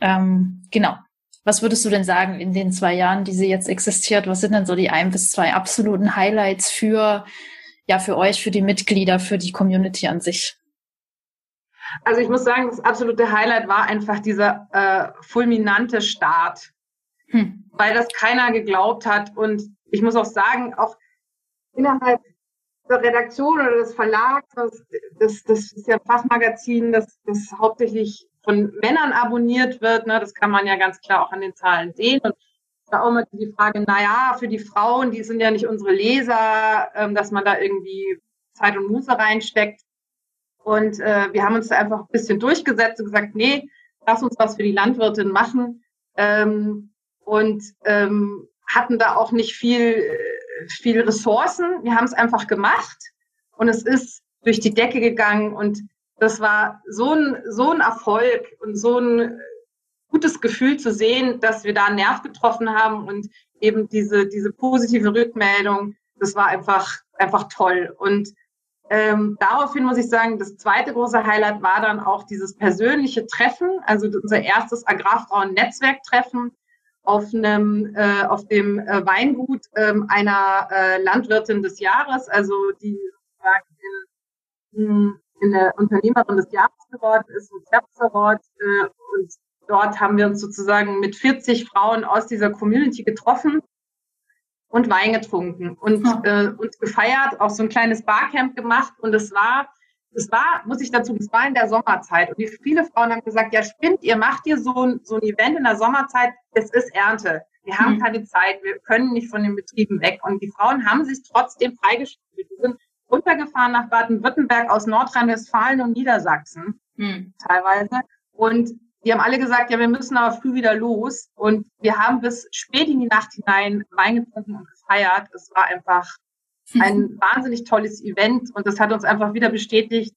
S2: Ähm, genau. Was würdest du denn sagen in den zwei Jahren, die sie jetzt existiert? Was sind denn so die ein bis zwei absoluten Highlights für, ja, für euch, für die Mitglieder, für die Community an sich?
S1: Also ich muss sagen, das absolute Highlight war einfach dieser äh, fulminante Start, hm. weil das keiner geglaubt hat. Und ich muss auch sagen, auch innerhalb Redaktion oder des Verlags, das, das, das ist ja ein Fachmagazin, das, das hauptsächlich von Männern abonniert wird. Ne? Das kann man ja ganz klar auch an den Zahlen sehen. Und da auch immer die Frage, na ja, für die Frauen, die sind ja nicht unsere Leser, ähm, dass man da irgendwie Zeit und Muße reinsteckt. Und äh, wir haben uns da einfach ein bisschen durchgesetzt und gesagt, nee, lass uns was für die Landwirtin machen. Ähm, und ähm, hatten da auch nicht viel äh, viel Ressourcen. Wir haben es einfach gemacht und es ist durch die Decke gegangen und das war so ein, so ein Erfolg und so ein gutes Gefühl zu sehen, dass wir da einen Nerv getroffen haben und eben diese, diese positive Rückmeldung, das war einfach einfach toll. Und ähm, daraufhin muss ich sagen, das zweite große Highlight war dann auch dieses persönliche Treffen, also unser erstes Agrarfrauen-Netzwerktreffen auf einem äh, auf dem äh, Weingut äh, einer äh, Landwirtin des Jahres, also die in, hm, in der Unternehmerin des Jahres geworden ist, ein Service Award. Äh, und dort haben wir uns sozusagen mit 40 Frauen aus dieser Community getroffen und Wein getrunken und, äh, und gefeiert, auch so ein kleines Barcamp gemacht. Und es war, es war, muss ich dazu, es war in der Sommerzeit. Und die, viele Frauen haben gesagt, ja, spinnt, ihr macht ihr so ein, so ein Event in der Sommerzeit, es ist Ernte. Wir haben mhm. keine Zeit, wir können nicht von den Betrieben weg. Und die Frauen haben sich trotzdem freigestellt. Die sind runtergefahren nach Baden-Württemberg aus Nordrhein-Westfalen und Niedersachsen mhm. teilweise. Und die haben alle gesagt, ja, wir müssen aber früh wieder los. Und wir haben bis spät in die Nacht hinein Wein getrunken und gefeiert. Es war einfach ein mhm. wahnsinnig tolles Event. Und das hat uns einfach wieder bestätigt,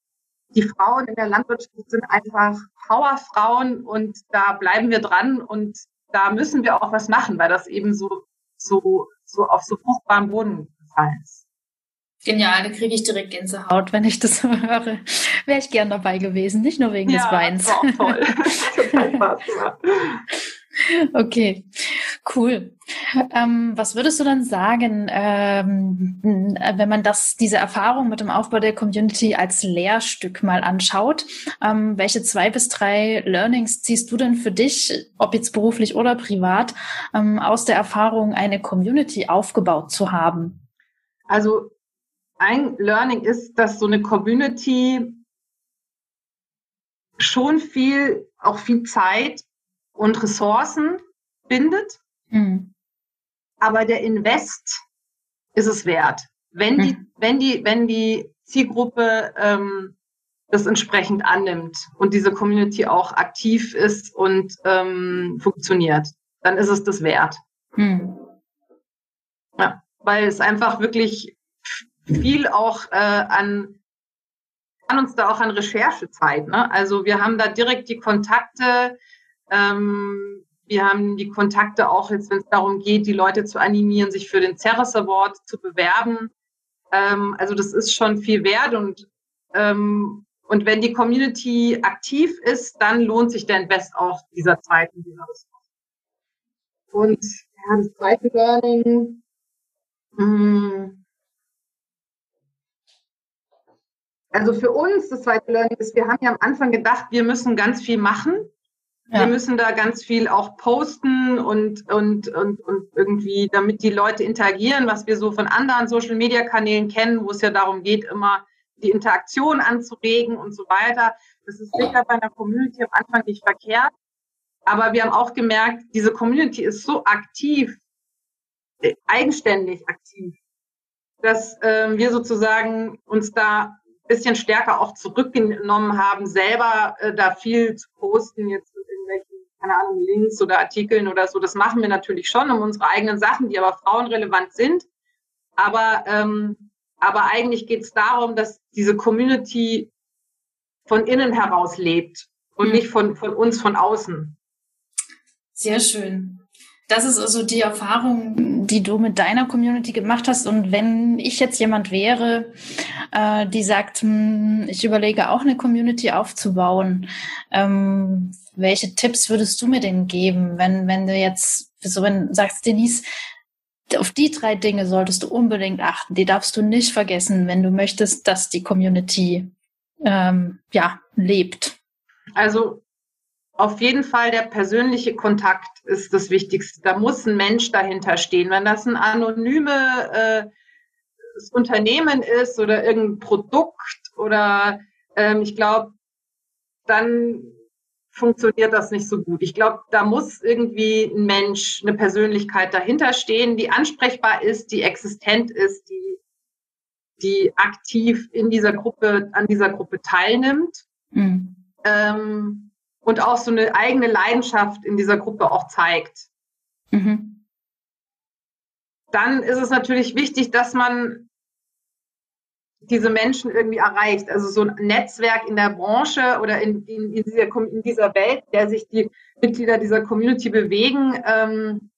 S1: die Frauen in der Landwirtschaft sind einfach Powerfrauen und da bleiben wir dran und da müssen wir auch was machen, weil das eben so, so, so auf so fruchtbaren Boden gefallen ist.
S2: Genial, da kriege ich direkt Gänsehaut, wenn ich das höre. Wäre ich gern dabei gewesen, nicht nur wegen ja, des Weins. War toll. Total Spaß gemacht. Okay, cool. Ähm, was würdest du dann sagen, ähm, wenn man das, diese Erfahrung mit dem Aufbau der Community als Lehrstück mal anschaut? Ähm, welche zwei bis drei Learnings ziehst du denn für dich, ob jetzt beruflich oder privat, ähm, aus der Erfahrung, eine Community aufgebaut zu haben?
S1: Also ein Learning ist, dass so eine Community schon viel, auch viel Zeit und Ressourcen bindet. Mhm. Aber der Invest ist es wert. Wenn mhm. die, wenn die, wenn die Zielgruppe ähm, das entsprechend annimmt und diese Community auch aktiv ist und ähm, funktioniert, dann ist es das wert. Mhm. Ja, weil es einfach wirklich viel auch äh, an an uns da auch an Recherchezeit. Ne? Also wir haben da direkt die Kontakte, ähm, wir haben die Kontakte auch jetzt, wenn es darum geht, die Leute zu animieren, sich für den Ceres Award zu bewerben. Ähm, also das ist schon viel wert und ähm, und wenn die Community aktiv ist, dann lohnt sich der Invest auch dieser Zeit und dieser Ressourcen. Ja, das zweite Learning, hm, Also für uns, das zweite Learning ist, wir haben ja am Anfang gedacht, wir müssen ganz viel machen. Ja. Wir müssen da ganz viel auch posten und, und, und, und irgendwie, damit die Leute interagieren, was wir so von anderen Social Media Kanälen kennen, wo es ja darum geht, immer die Interaktion anzuregen und so weiter. Das ist sicher bei einer Community am Anfang nicht verkehrt. Aber wir haben auch gemerkt, diese Community ist so aktiv, äh, eigenständig aktiv, dass äh, wir sozusagen uns da bisschen stärker auch zurückgenommen haben, selber äh, da viel zu posten, jetzt keine Ahnung, Links oder Artikeln oder so. Das machen wir natürlich schon um unsere eigenen Sachen, die aber frauenrelevant sind. Aber, ähm, aber eigentlich geht es darum, dass diese Community von innen heraus lebt und mhm. nicht von, von uns von außen.
S2: Sehr schön. Das ist also die Erfahrung, die du mit deiner Community gemacht hast. Und wenn ich jetzt jemand wäre, äh, die sagt, hm, ich überlege auch eine Community aufzubauen, ähm, welche Tipps würdest du mir denn geben, wenn, wenn du jetzt, so wenn sagst, Denise, auf die drei Dinge solltest du unbedingt achten. Die darfst du nicht vergessen, wenn du möchtest, dass die Community ähm, ja lebt.
S1: Also auf jeden Fall der persönliche Kontakt ist das Wichtigste. Da muss ein Mensch dahinter stehen. Wenn das ein anonyme äh, Unternehmen ist oder irgendein Produkt oder ähm, ich glaube, dann funktioniert das nicht so gut. Ich glaube, da muss irgendwie ein Mensch, eine Persönlichkeit dahinter stehen, die ansprechbar ist, die existent ist, die, die aktiv in dieser Gruppe, an dieser Gruppe teilnimmt. Mhm. Ähm, und auch so eine eigene Leidenschaft in dieser Gruppe auch zeigt. Mhm. Dann ist es natürlich wichtig, dass man diese Menschen irgendwie erreicht. Also so ein Netzwerk in der Branche oder in, in, in, dieser, in dieser, Welt, der sich die Mitglieder dieser Community bewegen, ähm,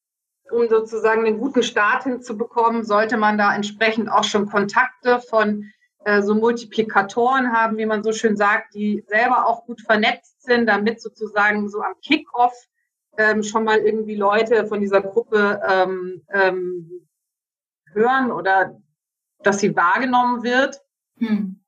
S1: um sozusagen einen guten Start hinzubekommen, sollte man da entsprechend auch schon Kontakte von äh, so Multiplikatoren haben, wie man so schön sagt, die selber auch gut vernetzt sind, damit sozusagen so am Kickoff ähm, schon mal irgendwie Leute von dieser Gruppe ähm, ähm, hören oder dass sie wahrgenommen wird. Hm.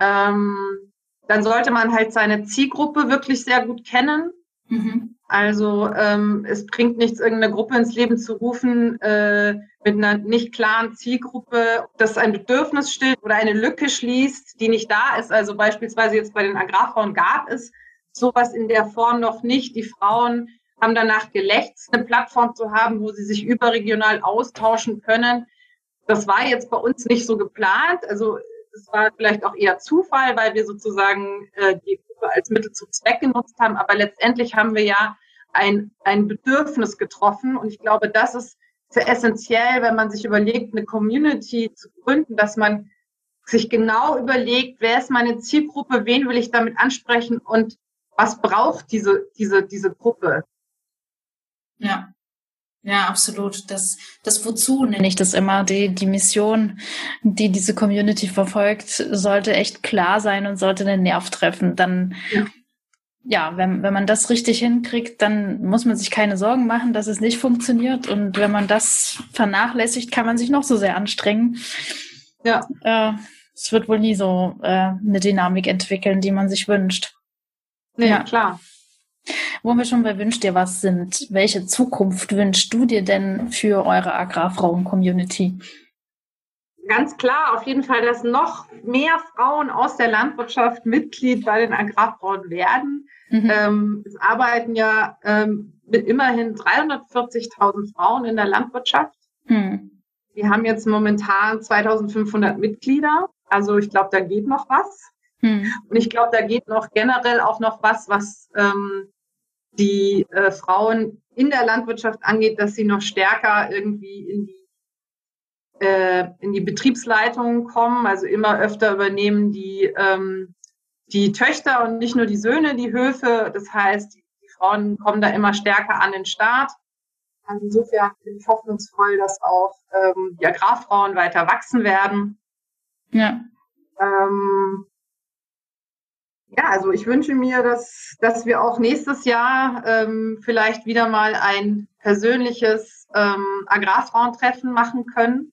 S1: Ähm, dann sollte man halt seine Zielgruppe wirklich sehr gut kennen. Mhm. Also ähm, es bringt nichts, irgendeine Gruppe ins Leben zu rufen äh, mit einer nicht klaren Zielgruppe, das ein Bedürfnis stillt oder eine Lücke schließt, die nicht da ist. Also beispielsweise jetzt bei den Agrarfrauen gab es sowas in der Form noch nicht. Die Frauen haben danach gelächzt, eine Plattform zu haben, wo sie sich überregional austauschen können. Das war jetzt bei uns nicht so geplant. Also es war vielleicht auch eher Zufall, weil wir sozusagen äh, die Gruppe als Mittel zum Zweck genutzt haben. Aber letztendlich haben wir ja ein, ein Bedürfnis getroffen. Und ich glaube, das ist sehr essentiell, wenn man sich überlegt, eine Community zu gründen, dass man sich genau überlegt, wer ist meine Zielgruppe, wen will ich damit ansprechen und was braucht diese, diese, diese Gruppe.
S2: Ja. Ja, absolut. Das, das Wozu nenne ich das immer. Die, die Mission, die diese Community verfolgt, sollte echt klar sein und sollte den Nerv treffen. Dann, ja, ja wenn, wenn man das richtig hinkriegt, dann muss man sich keine Sorgen machen, dass es nicht funktioniert. Und wenn man das vernachlässigt, kann man sich noch so sehr anstrengen. Ja. Äh, es wird wohl nie so äh, eine Dynamik entwickeln, die man sich wünscht.
S1: Nee, ja, klar.
S2: Wo wir schon bei Wünsch dir was sind, welche Zukunft wünschst du dir denn für eure Agrarfrauen-Community?
S1: Ganz klar, auf jeden Fall, dass noch mehr Frauen aus der Landwirtschaft Mitglied bei den Agrarfrauen werden. Mhm. Ähm, es arbeiten ja ähm, mit immerhin 340.000 Frauen in der Landwirtschaft. Mhm. Wir haben jetzt momentan 2500 Mitglieder. Also ich glaube, da geht noch was. Mhm. Und ich glaube, da geht noch generell auch noch was, was ähm, die äh, Frauen in der Landwirtschaft angeht, dass sie noch stärker irgendwie in die äh, in die Betriebsleitung kommen, also immer öfter übernehmen die ähm, die Töchter und nicht nur die Söhne die Höfe. Das heißt, die, die Frauen kommen da immer stärker an den Start. Also insofern bin ich hoffnungsvoll, dass auch ähm, die Agrarfrauen weiter wachsen werden. Ja. Ähm, ja, also ich wünsche mir, dass, dass wir auch nächstes Jahr ähm, vielleicht wieder mal ein persönliches ähm, Agrarfrauentreffen machen können.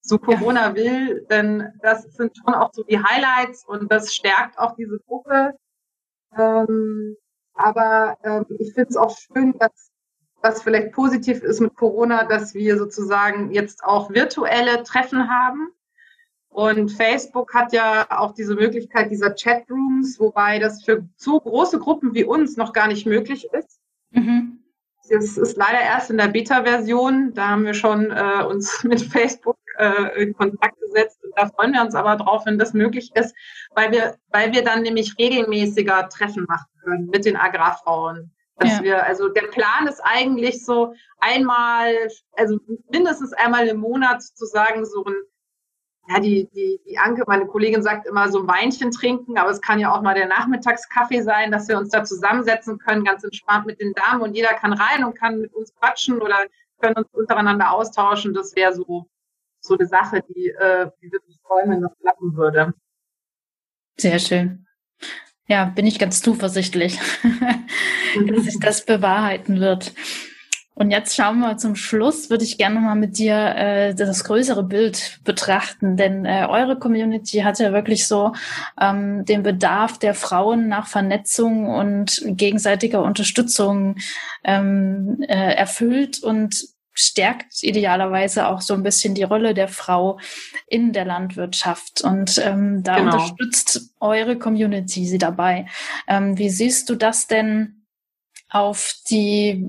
S1: So Corona ja. will, denn das sind schon auch so die Highlights und das stärkt auch diese Gruppe. Ähm, aber ähm, ich finde es auch schön, dass was vielleicht positiv ist mit Corona, dass wir sozusagen jetzt auch virtuelle Treffen haben. Und Facebook hat ja auch diese Möglichkeit dieser Chatrooms, wobei das für so große Gruppen wie uns noch gar nicht möglich ist. Mhm. Es ist leider erst in der Beta-Version. Da haben wir schon äh, uns mit Facebook äh, in Kontakt gesetzt. Und da freuen wir uns aber drauf, wenn das möglich ist, weil wir, weil wir dann nämlich regelmäßiger Treffen machen können mit den Agrarfrauen. Dass ja. wir, also der Plan ist eigentlich so einmal, also mindestens einmal im Monat zu sagen, so ein ja, die, die, die Anke, meine Kollegin sagt immer so ein Weinchen trinken, aber es kann ja auch mal der Nachmittagskaffee sein, dass wir uns da zusammensetzen können, ganz entspannt mit den Damen und jeder kann rein und kann mit uns quatschen oder können uns untereinander austauschen. Das wäre so, so eine Sache, die, äh, die würde mich freuen, wenn das klappen würde.
S2: Sehr schön. Ja, bin ich ganz zuversichtlich, dass sich das bewahrheiten wird. Und jetzt schauen wir zum Schluss, würde ich gerne mal mit dir äh, das größere Bild betrachten, denn äh, eure Community hat ja wirklich so ähm, den Bedarf der Frauen nach Vernetzung und gegenseitiger Unterstützung ähm, äh, erfüllt und stärkt idealerweise auch so ein bisschen die Rolle der Frau in der Landwirtschaft. Und ähm, da genau. unterstützt eure Community sie dabei. Ähm, wie siehst du das denn auf die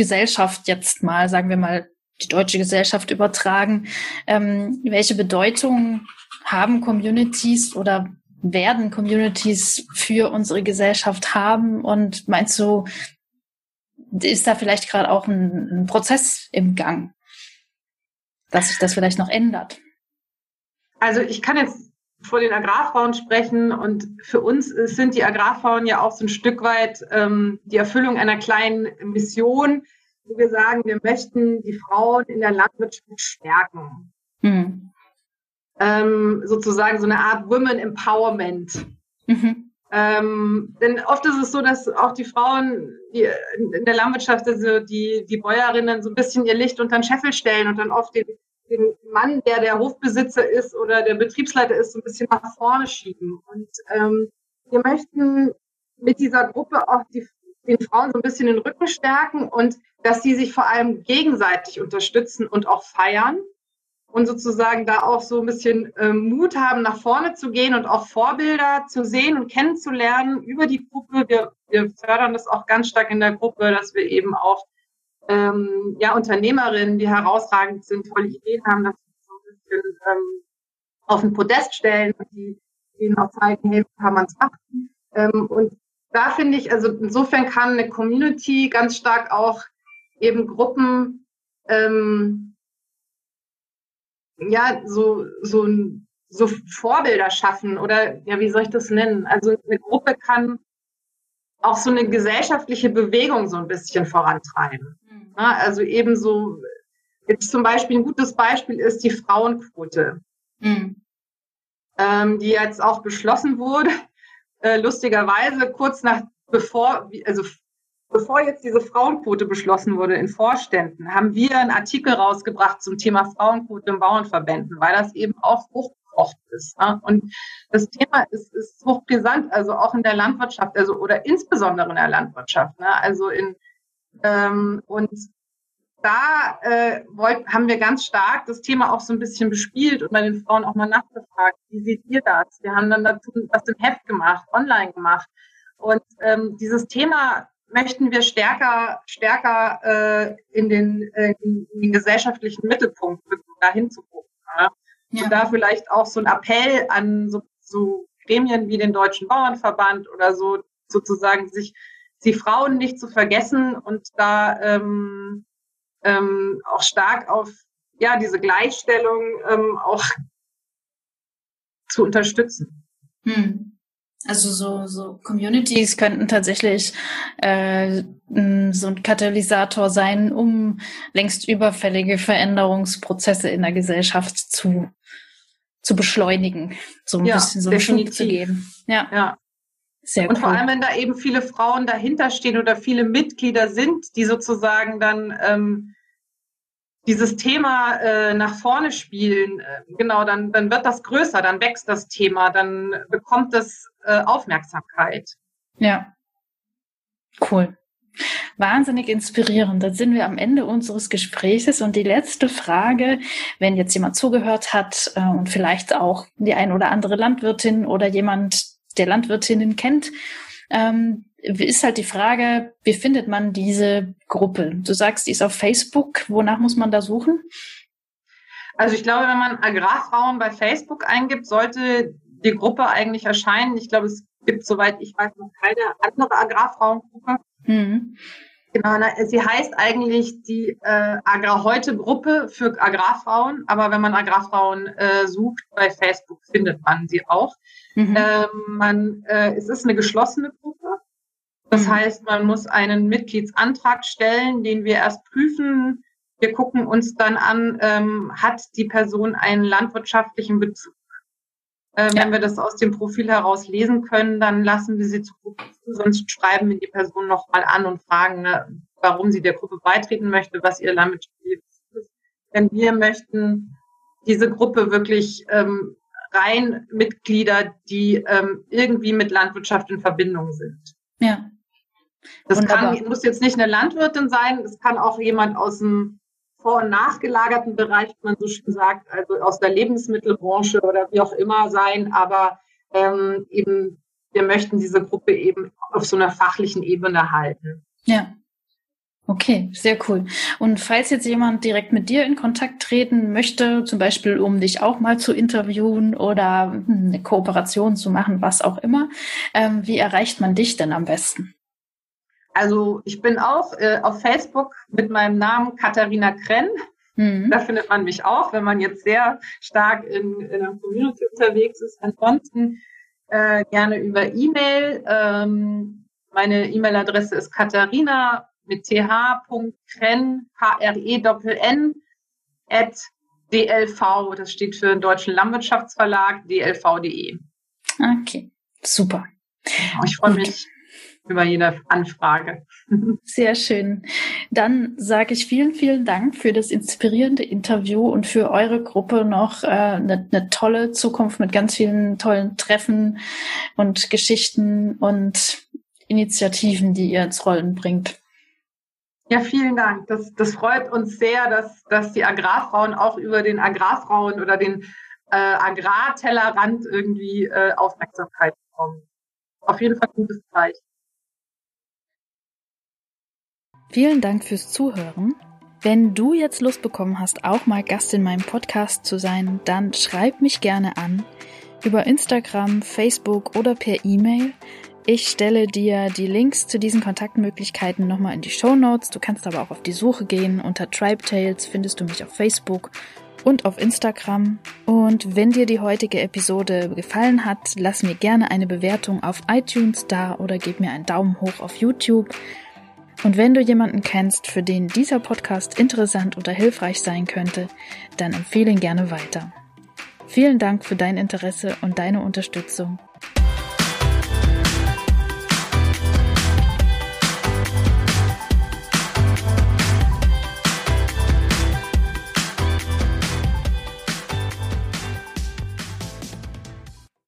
S2: Gesellschaft jetzt mal, sagen wir mal, die deutsche Gesellschaft übertragen. Ähm, welche Bedeutung haben Communities oder werden Communities für unsere Gesellschaft haben? Und meinst du, ist da vielleicht gerade auch ein, ein Prozess im Gang, dass sich das vielleicht noch ändert?
S1: Also ich kann jetzt vor den Agrarfrauen sprechen und für uns sind die Agrarfrauen ja auch so ein Stück weit ähm, die Erfüllung einer kleinen Mission, wo wir sagen, wir möchten die Frauen in der Landwirtschaft stärken. Mhm. Ähm, sozusagen so eine Art Women Empowerment. Mhm. Ähm, denn oft ist es so, dass auch die Frauen die in der Landwirtschaft, also die, die Bäuerinnen, so ein bisschen ihr Licht unter den Scheffel stellen und dann oft den, den Mann, der der Hofbesitzer ist oder der Betriebsleiter ist, so ein bisschen nach vorne schieben. Und ähm, wir möchten mit dieser Gruppe auch die, den Frauen so ein bisschen den Rücken stärken und dass sie sich vor allem gegenseitig unterstützen und auch feiern und sozusagen da auch so ein bisschen äh, Mut haben, nach vorne zu gehen und auch Vorbilder zu sehen und kennenzulernen über die Gruppe. Wir, wir fördern das auch ganz stark in der Gruppe, dass wir eben auch ähm, ja, Unternehmerinnen, die herausragend sind, tolle Ideen haben, dass wir so ein bisschen ähm, auf den Podest stellen und die ihnen auch zeigen, hey, kann man es machen. Ähm, und da finde ich, also insofern kann eine Community ganz stark auch eben Gruppen ähm, ja so so so Vorbilder schaffen oder ja wie soll ich das nennen? Also eine Gruppe kann auch so eine gesellschaftliche Bewegung so ein bisschen vorantreiben. Ja, also eben so jetzt zum Beispiel ein gutes Beispiel ist die Frauenquote, mhm. ähm, die jetzt auch beschlossen wurde. Äh, lustigerweise kurz nach bevor also bevor jetzt diese Frauenquote beschlossen wurde in Vorständen, haben wir einen Artikel rausgebracht zum Thema Frauenquote in Bauernverbänden, weil das eben auch hochgekocht ist. Ne? Und das Thema ist, ist hochbrisant, also auch in der Landwirtschaft, also oder insbesondere in der Landwirtschaft. Ne? Also in ähm, und da äh, wollt, haben wir ganz stark das Thema auch so ein bisschen bespielt und bei den Frauen auch mal nachgefragt, wie seht ihr das? Wir haben dann dazu was im Heft gemacht, online gemacht. Und ähm, dieses Thema möchten wir stärker, stärker äh, in, den, äh, in den gesellschaftlichen Mittelpunkt rücken, da hinzugucken. Ja? Ja. Und da vielleicht auch so ein Appell an so, so Gremien wie den Deutschen Bauernverband oder so sozusagen sich die Frauen nicht zu vergessen und da ähm, ähm, auch stark auf ja diese Gleichstellung ähm, auch zu unterstützen.
S2: Hm. Also so, so Communities könnten tatsächlich äh, so ein Katalysator sein, um längst überfällige Veränderungsprozesse in der Gesellschaft zu, zu beschleunigen, so ein ja, bisschen so einen Schub zu geben.
S1: Ja. ja. Sehr und cool. vor allem, wenn da eben viele Frauen dahinter stehen oder viele Mitglieder sind, die sozusagen dann ähm, dieses Thema äh, nach vorne spielen, äh, genau, dann, dann wird das größer, dann wächst das Thema, dann bekommt es äh, Aufmerksamkeit.
S2: Ja, cool. Wahnsinnig inspirierend. Dann sind wir am Ende unseres Gespräches und die letzte Frage, wenn jetzt jemand zugehört hat äh, und vielleicht auch die ein oder andere Landwirtin oder jemand, der Landwirtinnen kennt, ähm, ist halt die Frage, wie findet man diese Gruppe? Du sagst, die ist auf Facebook. Wonach muss man da suchen?
S1: Also ich glaube, wenn man Agrarfrauen bei Facebook eingibt, sollte die Gruppe eigentlich erscheinen. Ich glaube, es gibt, soweit ich weiß, noch keine andere Agrarfrauengruppe. Mhm. Genau, sie heißt eigentlich die äh, Agrar-Heute-Gruppe für Agrarfrauen, aber wenn man Agrarfrauen äh, sucht bei Facebook, findet man sie auch. Mhm. Ähm, man, äh, es ist eine geschlossene Gruppe. Das mhm. heißt, man muss einen Mitgliedsantrag stellen, den wir erst prüfen. Wir gucken uns dann an, ähm, hat die Person einen landwirtschaftlichen Bezug. Äh, ja. Wenn wir das aus dem Profil heraus lesen können, dann lassen wir sie zu Gruppe zu, sonst schreiben wir die Person nochmal an und fragen, ne, warum sie der Gruppe beitreten möchte, was ihr landwirtschaftliches ist. Denn wir möchten diese Gruppe wirklich ähm, rein Mitglieder, die ähm, irgendwie mit Landwirtschaft in Verbindung sind.
S2: Ja.
S1: Das kann, muss jetzt nicht eine Landwirtin sein, es kann auch jemand aus dem vor- und nachgelagerten Bereich, wie man so schön sagt, also aus der Lebensmittelbranche oder wie auch immer sein, aber ähm, eben, wir möchten diese Gruppe eben auf so einer fachlichen Ebene halten.
S2: Ja. Okay, sehr cool. Und falls jetzt jemand direkt mit dir in Kontakt treten möchte, zum Beispiel um dich auch mal zu interviewen oder hm, eine Kooperation zu machen, was auch immer, ähm, wie erreicht man dich denn am besten?
S1: Also ich bin auch äh, auf Facebook mit meinem Namen Katharina Krenn. Mhm. Da findet man mich auch, wenn man jetzt sehr stark in, in der Community unterwegs ist. Ansonsten äh, gerne über E-Mail. Ähm, meine E-Mail-Adresse ist katharina mit th.kren, H-R-E-N, at DLV, das steht für den Deutschen Landwirtschaftsverlag, dlv.de.
S2: Okay, super.
S1: Ich freue mich über jede Anfrage.
S2: Sehr schön. Dann sage ich vielen, vielen Dank für das inspirierende Interview und für eure Gruppe noch äh, eine, eine tolle Zukunft mit ganz vielen tollen Treffen und Geschichten und Initiativen, die ihr ins Rollen bringt.
S1: Ja, vielen Dank. Das, das freut uns sehr, dass, dass die Agrarfrauen auch über den Agrarfrauen oder den äh, Agrartellerrand irgendwie äh, Aufmerksamkeit bekommen. Auf jeden Fall gutes Zeichen.
S2: Vielen Dank fürs Zuhören. Wenn du jetzt Lust bekommen hast, auch mal Gast in meinem Podcast zu sein, dann schreib mich gerne an über Instagram, Facebook oder per E-Mail. Ich stelle dir die Links zu diesen Kontaktmöglichkeiten nochmal in die Show Notes. Du kannst aber auch auf die Suche gehen. Unter Tribe Tales findest du mich auf Facebook und auf Instagram. Und wenn dir die heutige Episode gefallen hat, lass mir gerne eine Bewertung auf iTunes da oder gib mir einen Daumen hoch auf YouTube. Und wenn du jemanden kennst, für den dieser Podcast interessant oder hilfreich sein könnte, dann empfehle ihn gerne weiter. Vielen Dank für dein Interesse und deine Unterstützung